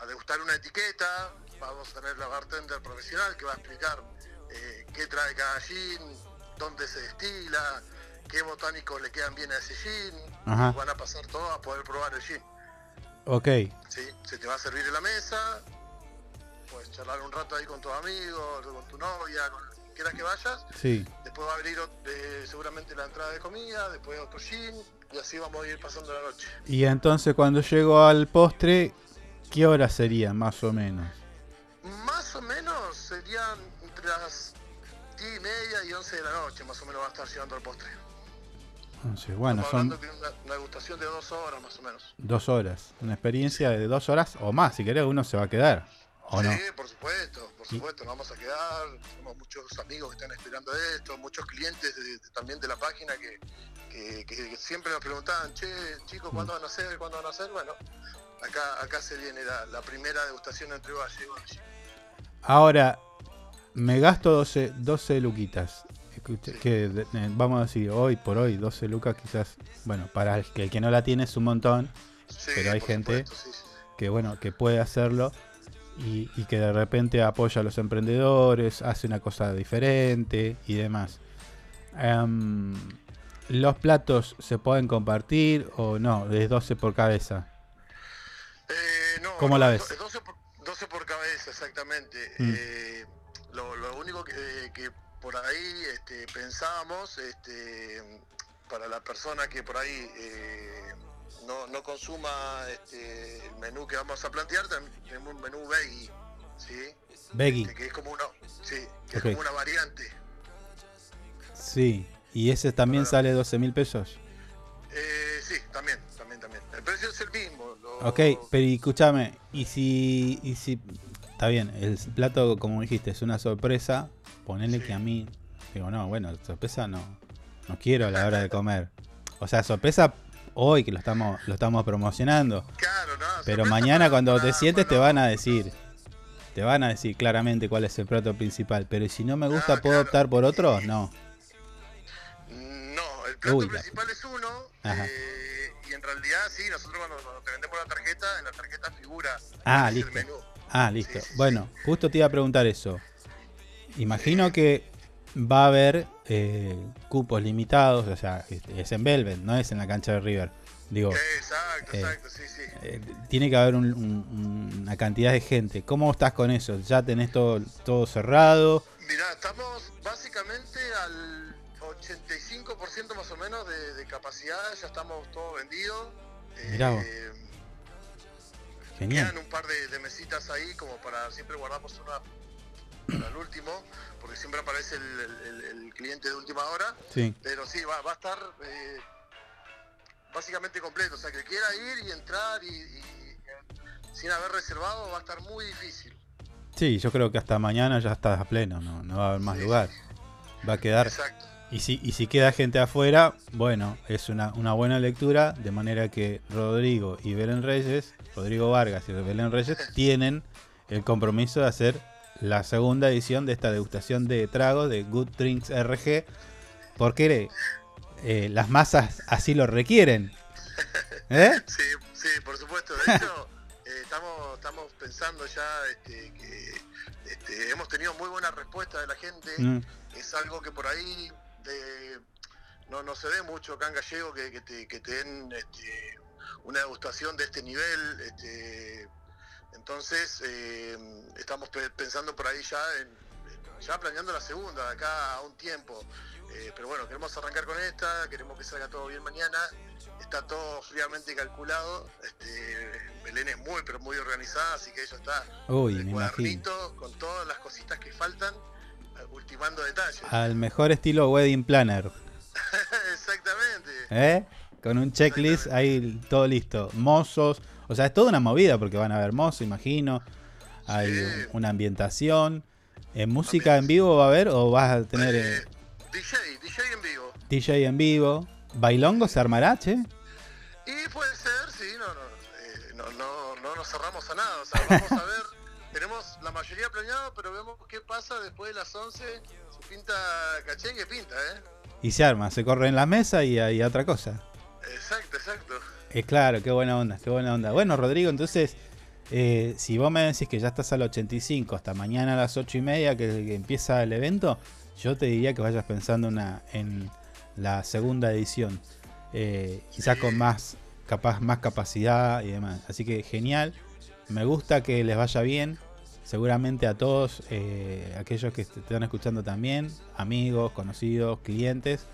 a degustar una etiqueta. Vamos a tener la bartender profesional que va a explicar eh, qué trae cada gin, dónde se destila, qué botánicos le quedan bien a ese gin. Ajá. Van a pasar todos a poder probar el gin. Ok, ¿sí? Se te va a servir en la mesa. Puedes charlar un rato ahí con tus amigos, con tu novia, con quien quieras que vayas. sí. Después va a abrir eh, seguramente la entrada de comida, después otro gin, y así vamos a ir pasando la noche. Y entonces cuando llego al postre, ¿qué hora sería más o menos? Más o menos serían entre las 10 y media y 11 de la noche, más o menos va a estar llegando el postre. Entonces, bueno, Estamos son hablando de una, una degustación de dos horas más o menos. dos horas. Una experiencia de dos horas o más, si querés uno se va a quedar. ¿O no? Sí, por supuesto, por supuesto, nos vamos a quedar. Tenemos muchos amigos que están esperando esto, muchos clientes de- de- también de la página que, que- que- que siempre nos preguntaban, che, chicos, ¿cuándo van a hacer? ¿Cuándo van a hacer? Bueno, acá, acá se viene la, la primera degustación entre gallegos. Ahora, me gasto 12, 12 luquitas. Que eh, vamos a decir, hoy por hoy, 12 lucas quizás, bueno, para el que, el que no la tiene es un montón, pero hay gente que, bueno, que puede hacerlo y, y que de repente apoya a los emprendedores, hace una cosa diferente y demás. Em, ¿Los platos se pueden compartir o no? ¿Es 12 por cabeza? ¿Cómo la ves? Es 12 por, 12 por cabeza, exactamente. Mm. Eh, lo, lo único que, que por ahí este, pensábamos, este, para la persona que por ahí eh, no, no consuma este, el menú que vamos a plantear, tenemos un menú veggie, ¿sí? Veggie. Este, que es como una, sí, que es como una variante. Sí. ¿Y ese también sale 12 mil pesos? Eh, sí, también, también, también. El precio es el mismo. lo- Ok, pero escúchame, y si, y si, está bien, el plato, como dijiste, es una sorpresa, ponele que a mí, digo, no, bueno, sorpresa no, no quiero a la hora de comer. O sea, sorpresa hoy que lo estamos, lo estamos promocionando. Pero mañana cuando te sientes te van a decir, te van a decir claramente cuál es el plato principal. Pero si no me gusta, ¿puedo optar por otro? No. No, el plato Uy, la- principal es uno, Ajá. eh, y en realidad sí, nosotros cuando, cuando te vendemos la tarjeta, en la tarjeta figura Ah, el listo. menú. Ah, listo. Bueno, justo te iba a preguntar eso. Imagino que va a haber eh, cupos limitados, o sea, es en Velvet, no es en la cancha de River. Digo, Exacto, eh, exacto, sí, sí. eh, tiene que haber un- un- una cantidad de gente. ¿Cómo estás con eso? ¿Ya tenés todo, todo cerrado? Mirá, estamos básicamente al 85% más o menos de, de capacidad, ya estamos todos vendidos. Mirá vos. Eh, Genial. Quedan un par de, de mesitas ahí como para siempre guardamos una para el último, porque siempre aparece el, el- el- el cliente de última hora. Sí. Pero sí, va, va a estar eh, básicamente completo. O sea, que quiera ir y entrar y, y, sin haber reservado va a estar muy difícil. Sí, yo creo que hasta mañana ya estás a pleno, no, no va a haber más lugar. Va a quedar. Exacto. Y si, y si queda gente afuera, bueno, es una, una buena lectura, de manera que Rodrigo y Belén Reyes, Rodrigo Vargas y Belén Reyes, tienen el compromiso de hacer la segunda edición de esta degustación de tragos de Good Drinks RG, porque eh, las masas así lo requieren. ¿Eh? Sí, sí, por supuesto. De hecho, eh, estamos, estamos pensando ya este, que este, hemos tenido muy buena respuesta de la gente. Mm. Es algo que por ahí de- no, no se ve mucho acá en Gallego que, que te, que te den este, una degustación de este nivel. Este, entonces, eh, estamos pe- pensando por ahí ya en, ya planeando la segunda, de acá a un tiempo. Eh, pero bueno, queremos arrancar con esta, queremos que salga todo bien mañana. Está todo fríamente calculado. Este, Belén es muy, pero muy organizada, así que ella está Uy, el me imagino. cuadernito con todas las cositas que faltan, eh, ultimando detalles. Al mejor estilo wedding planner. Exactamente. ¿Eh? Con un checklist ahí todo listo. Mozos. O sea, es toda una movida porque van a haber mozos, imagino. Hay un- una ambientación. ¿En música en vivo va a haber o vas a tener... eh, DJ, DJ en vivo. DJ en vivo. ¿Bailongo se armará, che? Y puede ser, sí, no, no, eh, no, no, no nos cerramos a nada. O sea, vamos a ver, tenemos la mayoría planeado, pero vemos qué pasa después de las 11. Si pinta cachengue, pinta, ¿eh? Y se arma, se corre en la mesa y hay otra cosa. Exacto, exacto. Es claro, qué buena onda, qué buena onda. Bueno, Rodrigo, entonces, eh, si vos me decís que ya estás al 85 hasta mañana a las 8 y media que, que empieza el evento, yo te diría que vayas pensando una, en la segunda edición. Eh, quizás con más, capaz, más capacidad y demás. Así que genial. Me gusta que les vaya bien. Seguramente a todos eh, aquellos que te están escuchando también, amigos, conocidos, clientes.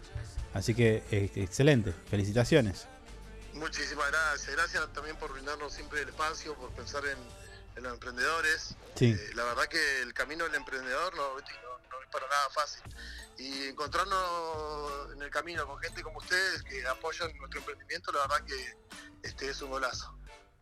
Así que eh, excelente, felicitaciones. Muchísimas gracias. Gracias también por brindarnos siempre el espacio, por pensar en, en los emprendedores. Sí. Eh, la verdad que el camino del emprendedor no, no- no es para nada fácil. Y encontrarnos en el camino con gente como ustedes que apoyan nuestro emprendimiento, la verdad que este es un golazo.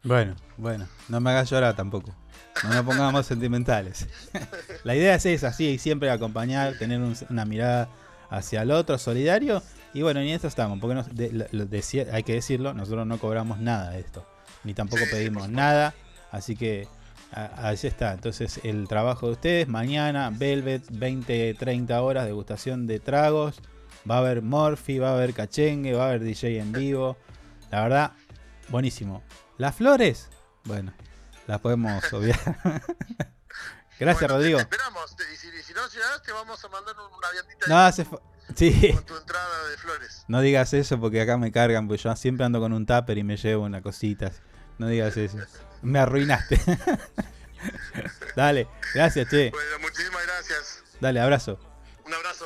Bueno, bueno, no me hagas llorar tampoco. No nos pongamos sentimentales. La idea es esa, sí, siempre acompañar, tener un- una mirada hacia el otro, solidario. Y bueno, ni en esto estamos, porque nos- de- lo- hay que decirlo, nosotros no cobramos nada de esto, ni tampoco pedimos nada. Así que a- allí está. Entonces, el trabajo de ustedes, mañana, Velvet, 20, 30 horas, degustación de tragos. Va a haber Morphy, va a haber cachengue, va a haber DJ en vivo. La verdad, buenísimo. Las flores, bueno, las podemos obviar. Gracias, Rodrigo. Esperamos, y si, si no llegas, te vamos a mandar un- una viandita No hace fa- Sí. con tu entrada de flores. No digas eso porque acá me cargan, porque yo siempre ando con un tupper y me llevo una cosita. No digas eso. Me arruinaste. Dale, gracias, che. Bueno, muchísimas gracias. Dale, abrazo. Un abrazo.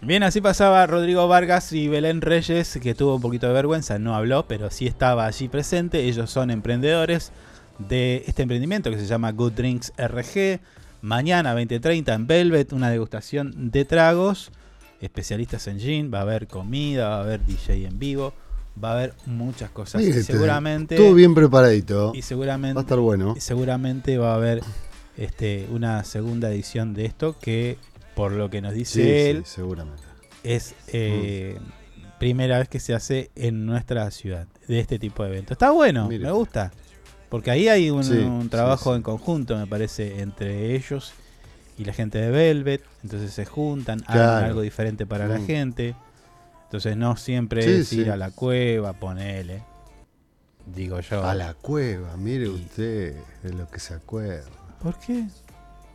Bien, así pasaba Rodrigo Vargas y Belén Reyes, que tuvo un poquito de vergüenza, no habló, pero sí estaba allí presente. Ellos son emprendedores de este emprendimiento que se llama Good Drinks RG. Mañana 20.30 en Velvet, una degustación de tragos. Especialistas en gin, va a haber comida, va a haber DJ en vivo, va a haber muchas cosas. Y este, seguramente. Todo bien preparadito. Y seguramente. Va a estar bueno. y seguramente va a haber este, una segunda edición de esto que, por lo que nos dice Sí, él, sí, seguramente. es eh, primera vez que se hace en nuestra ciudad de este tipo de eventos. Está bueno, me gusta. Porque ahí hay un, Sí, un sí, trabajo en conjunto, me parece, entre ellos y la gente de Velvet. Entonces se juntan, Claro. algo diferente para la Mm. gente. Entonces no siempre es ir a la cueva, ponele. Digo yo. A la cueva, mire usted de lo que se acuerda. ¿Por qué?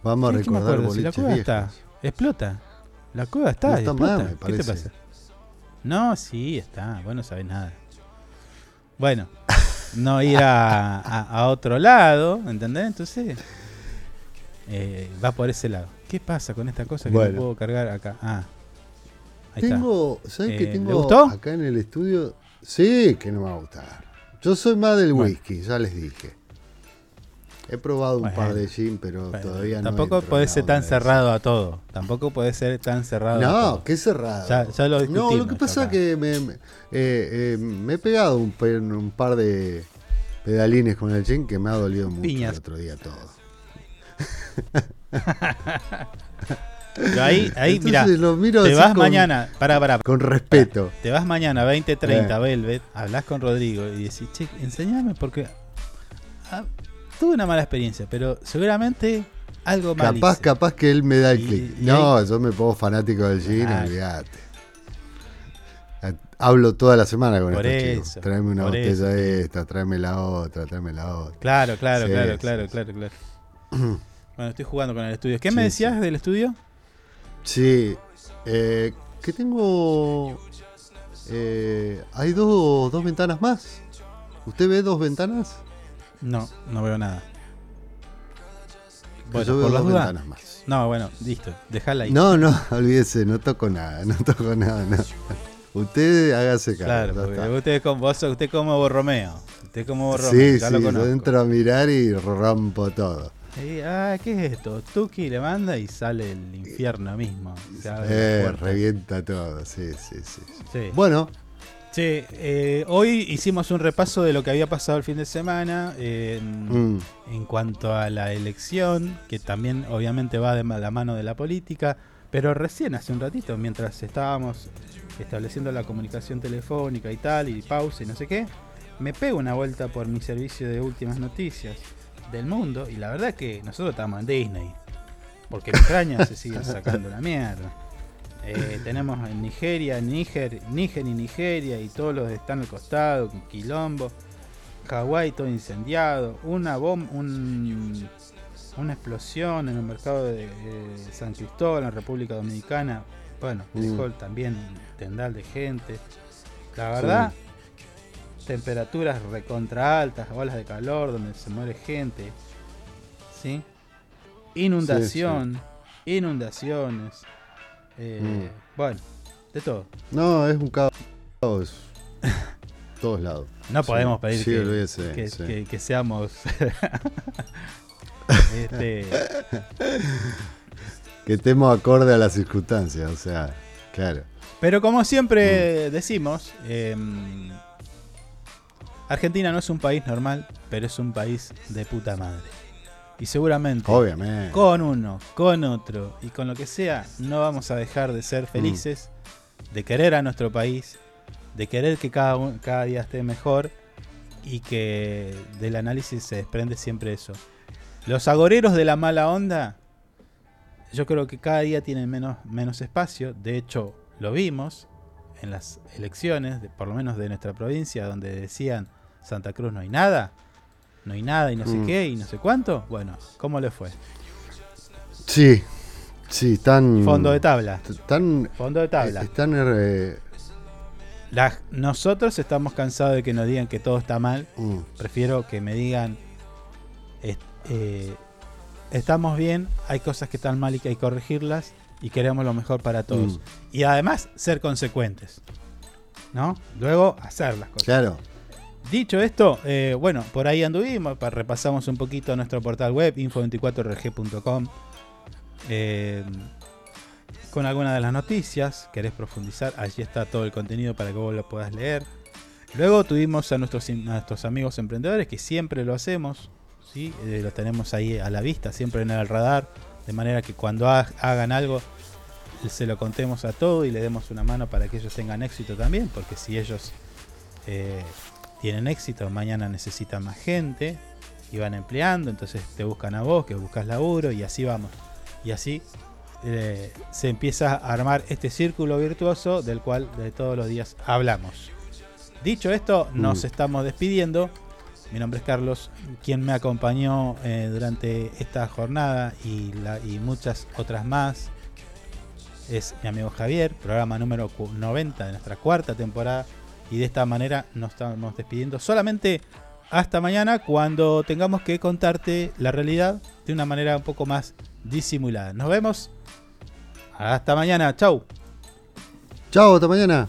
Vamos a Sí, ¿qué me recordar acuerdo? Si la boliches cueva está, explota. La cueva está, No está explota. mal, me ¿Qué te pasa? No, sí, está. Vos no sabés nada. Bueno, no ir a, a- a otro lado, ¿entendés? Entonces, eh, va por ese lado. ¿Qué pasa con esta cosa que Bueno. no puedo cargar acá? Ah, ahí está. Tengo, ¿sabes Eh, qué ¿le tengo gustó? acá en el estudio? Sí, que no me va a gustar. Yo soy más del Bueno. whisky, ya les dije. He probado un par de gin, pero Bueno, todavía no. Tampoco la ser tan cerrado a todo. Tampoco puede ser tan cerrado a No, todo. qué cerrado. Ya, ya lo. No, lo que pasa es que me, me- eh, eh, me he pegado un, par de pedalines con el gin que me ha dolido mucho Piñas. el otro día todo. Pero ahí, ahí mira, te vas con- mañana, para, para, Con respeto. te vas mañana 20.30 Eh. Velvet, hablas con Rodrigo y decís, che, enseñame porque ah, tuve una mala experiencia, pero seguramente algo mal Capaz, hice". capaz que él me da el clic. No, yo me pongo fanático del gin, Claro. olvídate. Hablo toda la semana con estos chicos. Tráeme una botella eso. esta, tráeme la otra, tráeme la otra. Claro, claro, Sí, claro, sí, claro, sí. claro, claro. bueno, estoy jugando con el estudio. ¿Qué me decías del estudio? Sí, eh, que tengo... eh, hay dos, dos ventanas más. ¿Usted ve dos ventanas? No, no veo nada. Bueno, por las dudas. más. No, bueno, listo, dejala ahí. No, no, olvídese, no toco nada, no toco nada, no. Usted hágase cargo. Claro, porque usted es como, vos, usted como Borromeo. Usted como Borromeo, Sí, ya sí, lo yo entro a mirar y rompo todo. Ah, ¿qué es esto? Tuki le manda y sale el infierno mismo. Se abre la Eh, revienta todo, sí, sí, sí. Sí. Bueno, Sí, eh, hoy hicimos un repaso de lo que había pasado el fin de semana eh, en, Mm. en cuanto a la elección, que también obviamente va de la mano de la política, Pero recién, hace un ratito, mientras estábamos estableciendo la comunicación telefónica y tal, y pausa y no sé qué, me pego una vuelta por mi servicio de últimas noticias del mundo, y la verdad que nosotros estamos en Disney. Porque en Ucrania se siguen sacando la mierda. Eh, tenemos en Nigeria, Níger, Níger y Nigeria, y todos los que están al costado, con Quilombo. Hawái todo incendiado. Una bomba, un, una explosión en el mercado de eh, San Cristóbal, en República Dominicana. Bueno, Mm. también tendal de gente. La verdad, temperaturas recontra altas, olas de calor donde se muere gente. ¿Sí? Inundación, inundaciones. Eh, Mm. Bueno, de todo. No, es un caos. Todos lados. No Sí, podemos pedir sí, que, olvídese, que- sí. que- que seamos. este, Que estemos acorde a las circunstancias, o sea, claro. pero como Mm. siempre decimos, em, Argentina no es un país normal, pero es un país de puta madre. Y seguramente, Obviamente. con uno, con otro y con lo que sea, no vamos a dejar de ser felices, de querer a nuestro país, de querer que cada, un- cada día esté mejor y que del análisis se desprende siempre eso. Los agoreros de la mala onda, yo creo que cada día tienen menos, menos espacio. De hecho, lo vimos en las elecciones, de- por lo menos de nuestra provincia, donde decían Santa Cruz no hay nada, no hay nada y no sé Mm. qué y no sé cuánto. Bueno, ¿cómo le fue? Sí, sí, están. Fondo de tabla. Están. Fondo de tabla. Están. eh, La- nosotros estamos cansados de que nos digan que todo está mal. Mm. Prefiero que me digan, eh, estamos bien, hay cosas que están mal y que hay que corregirlas y queremos lo mejor para todos. Mm. Y además ser consecuentes. ¿No? Luego hacer las cosas. Claro. Dicho esto, eh, bueno, por ahí anduvimos, pa- repasamos un poquito nuestro portal web, info24rg.com, eh, con algunas de las noticias, querés profundizar, allí está todo el contenido para que vos lo puedas leer. Luego tuvimos a nuestros, amigos emprendedores, que siempre lo hacemos, ¿sí? Eh, lo tenemos ahí a la vista, siempre en el radar, de manera que cuando ha- hagan algo, se lo contemos a todo y le demos una mano para que ellos tengan éxito también, porque si ellos eh, tienen éxito, mañana necesitan más gente y van empleando, entonces te buscan a vos, que buscas laburo y así vamos. Y así eh, se empieza a armar este círculo virtuoso del cual de todos los días hablamos. Dicho esto, nos Mm. estamos despidiendo. Mi nombre es Carlos, quien me acompañó eh, durante esta jornada y, la- y muchas otras más es mi amigo Javier, programa número cu- 90 de nuestra cuarta temporada. Y de esta manera nos estamos despidiendo solamente hasta mañana cuando tengamos que contarte la realidad de una manera un poco más disimulada. Nos vemos. Hasta mañana. Chau. Chao, hasta mañana.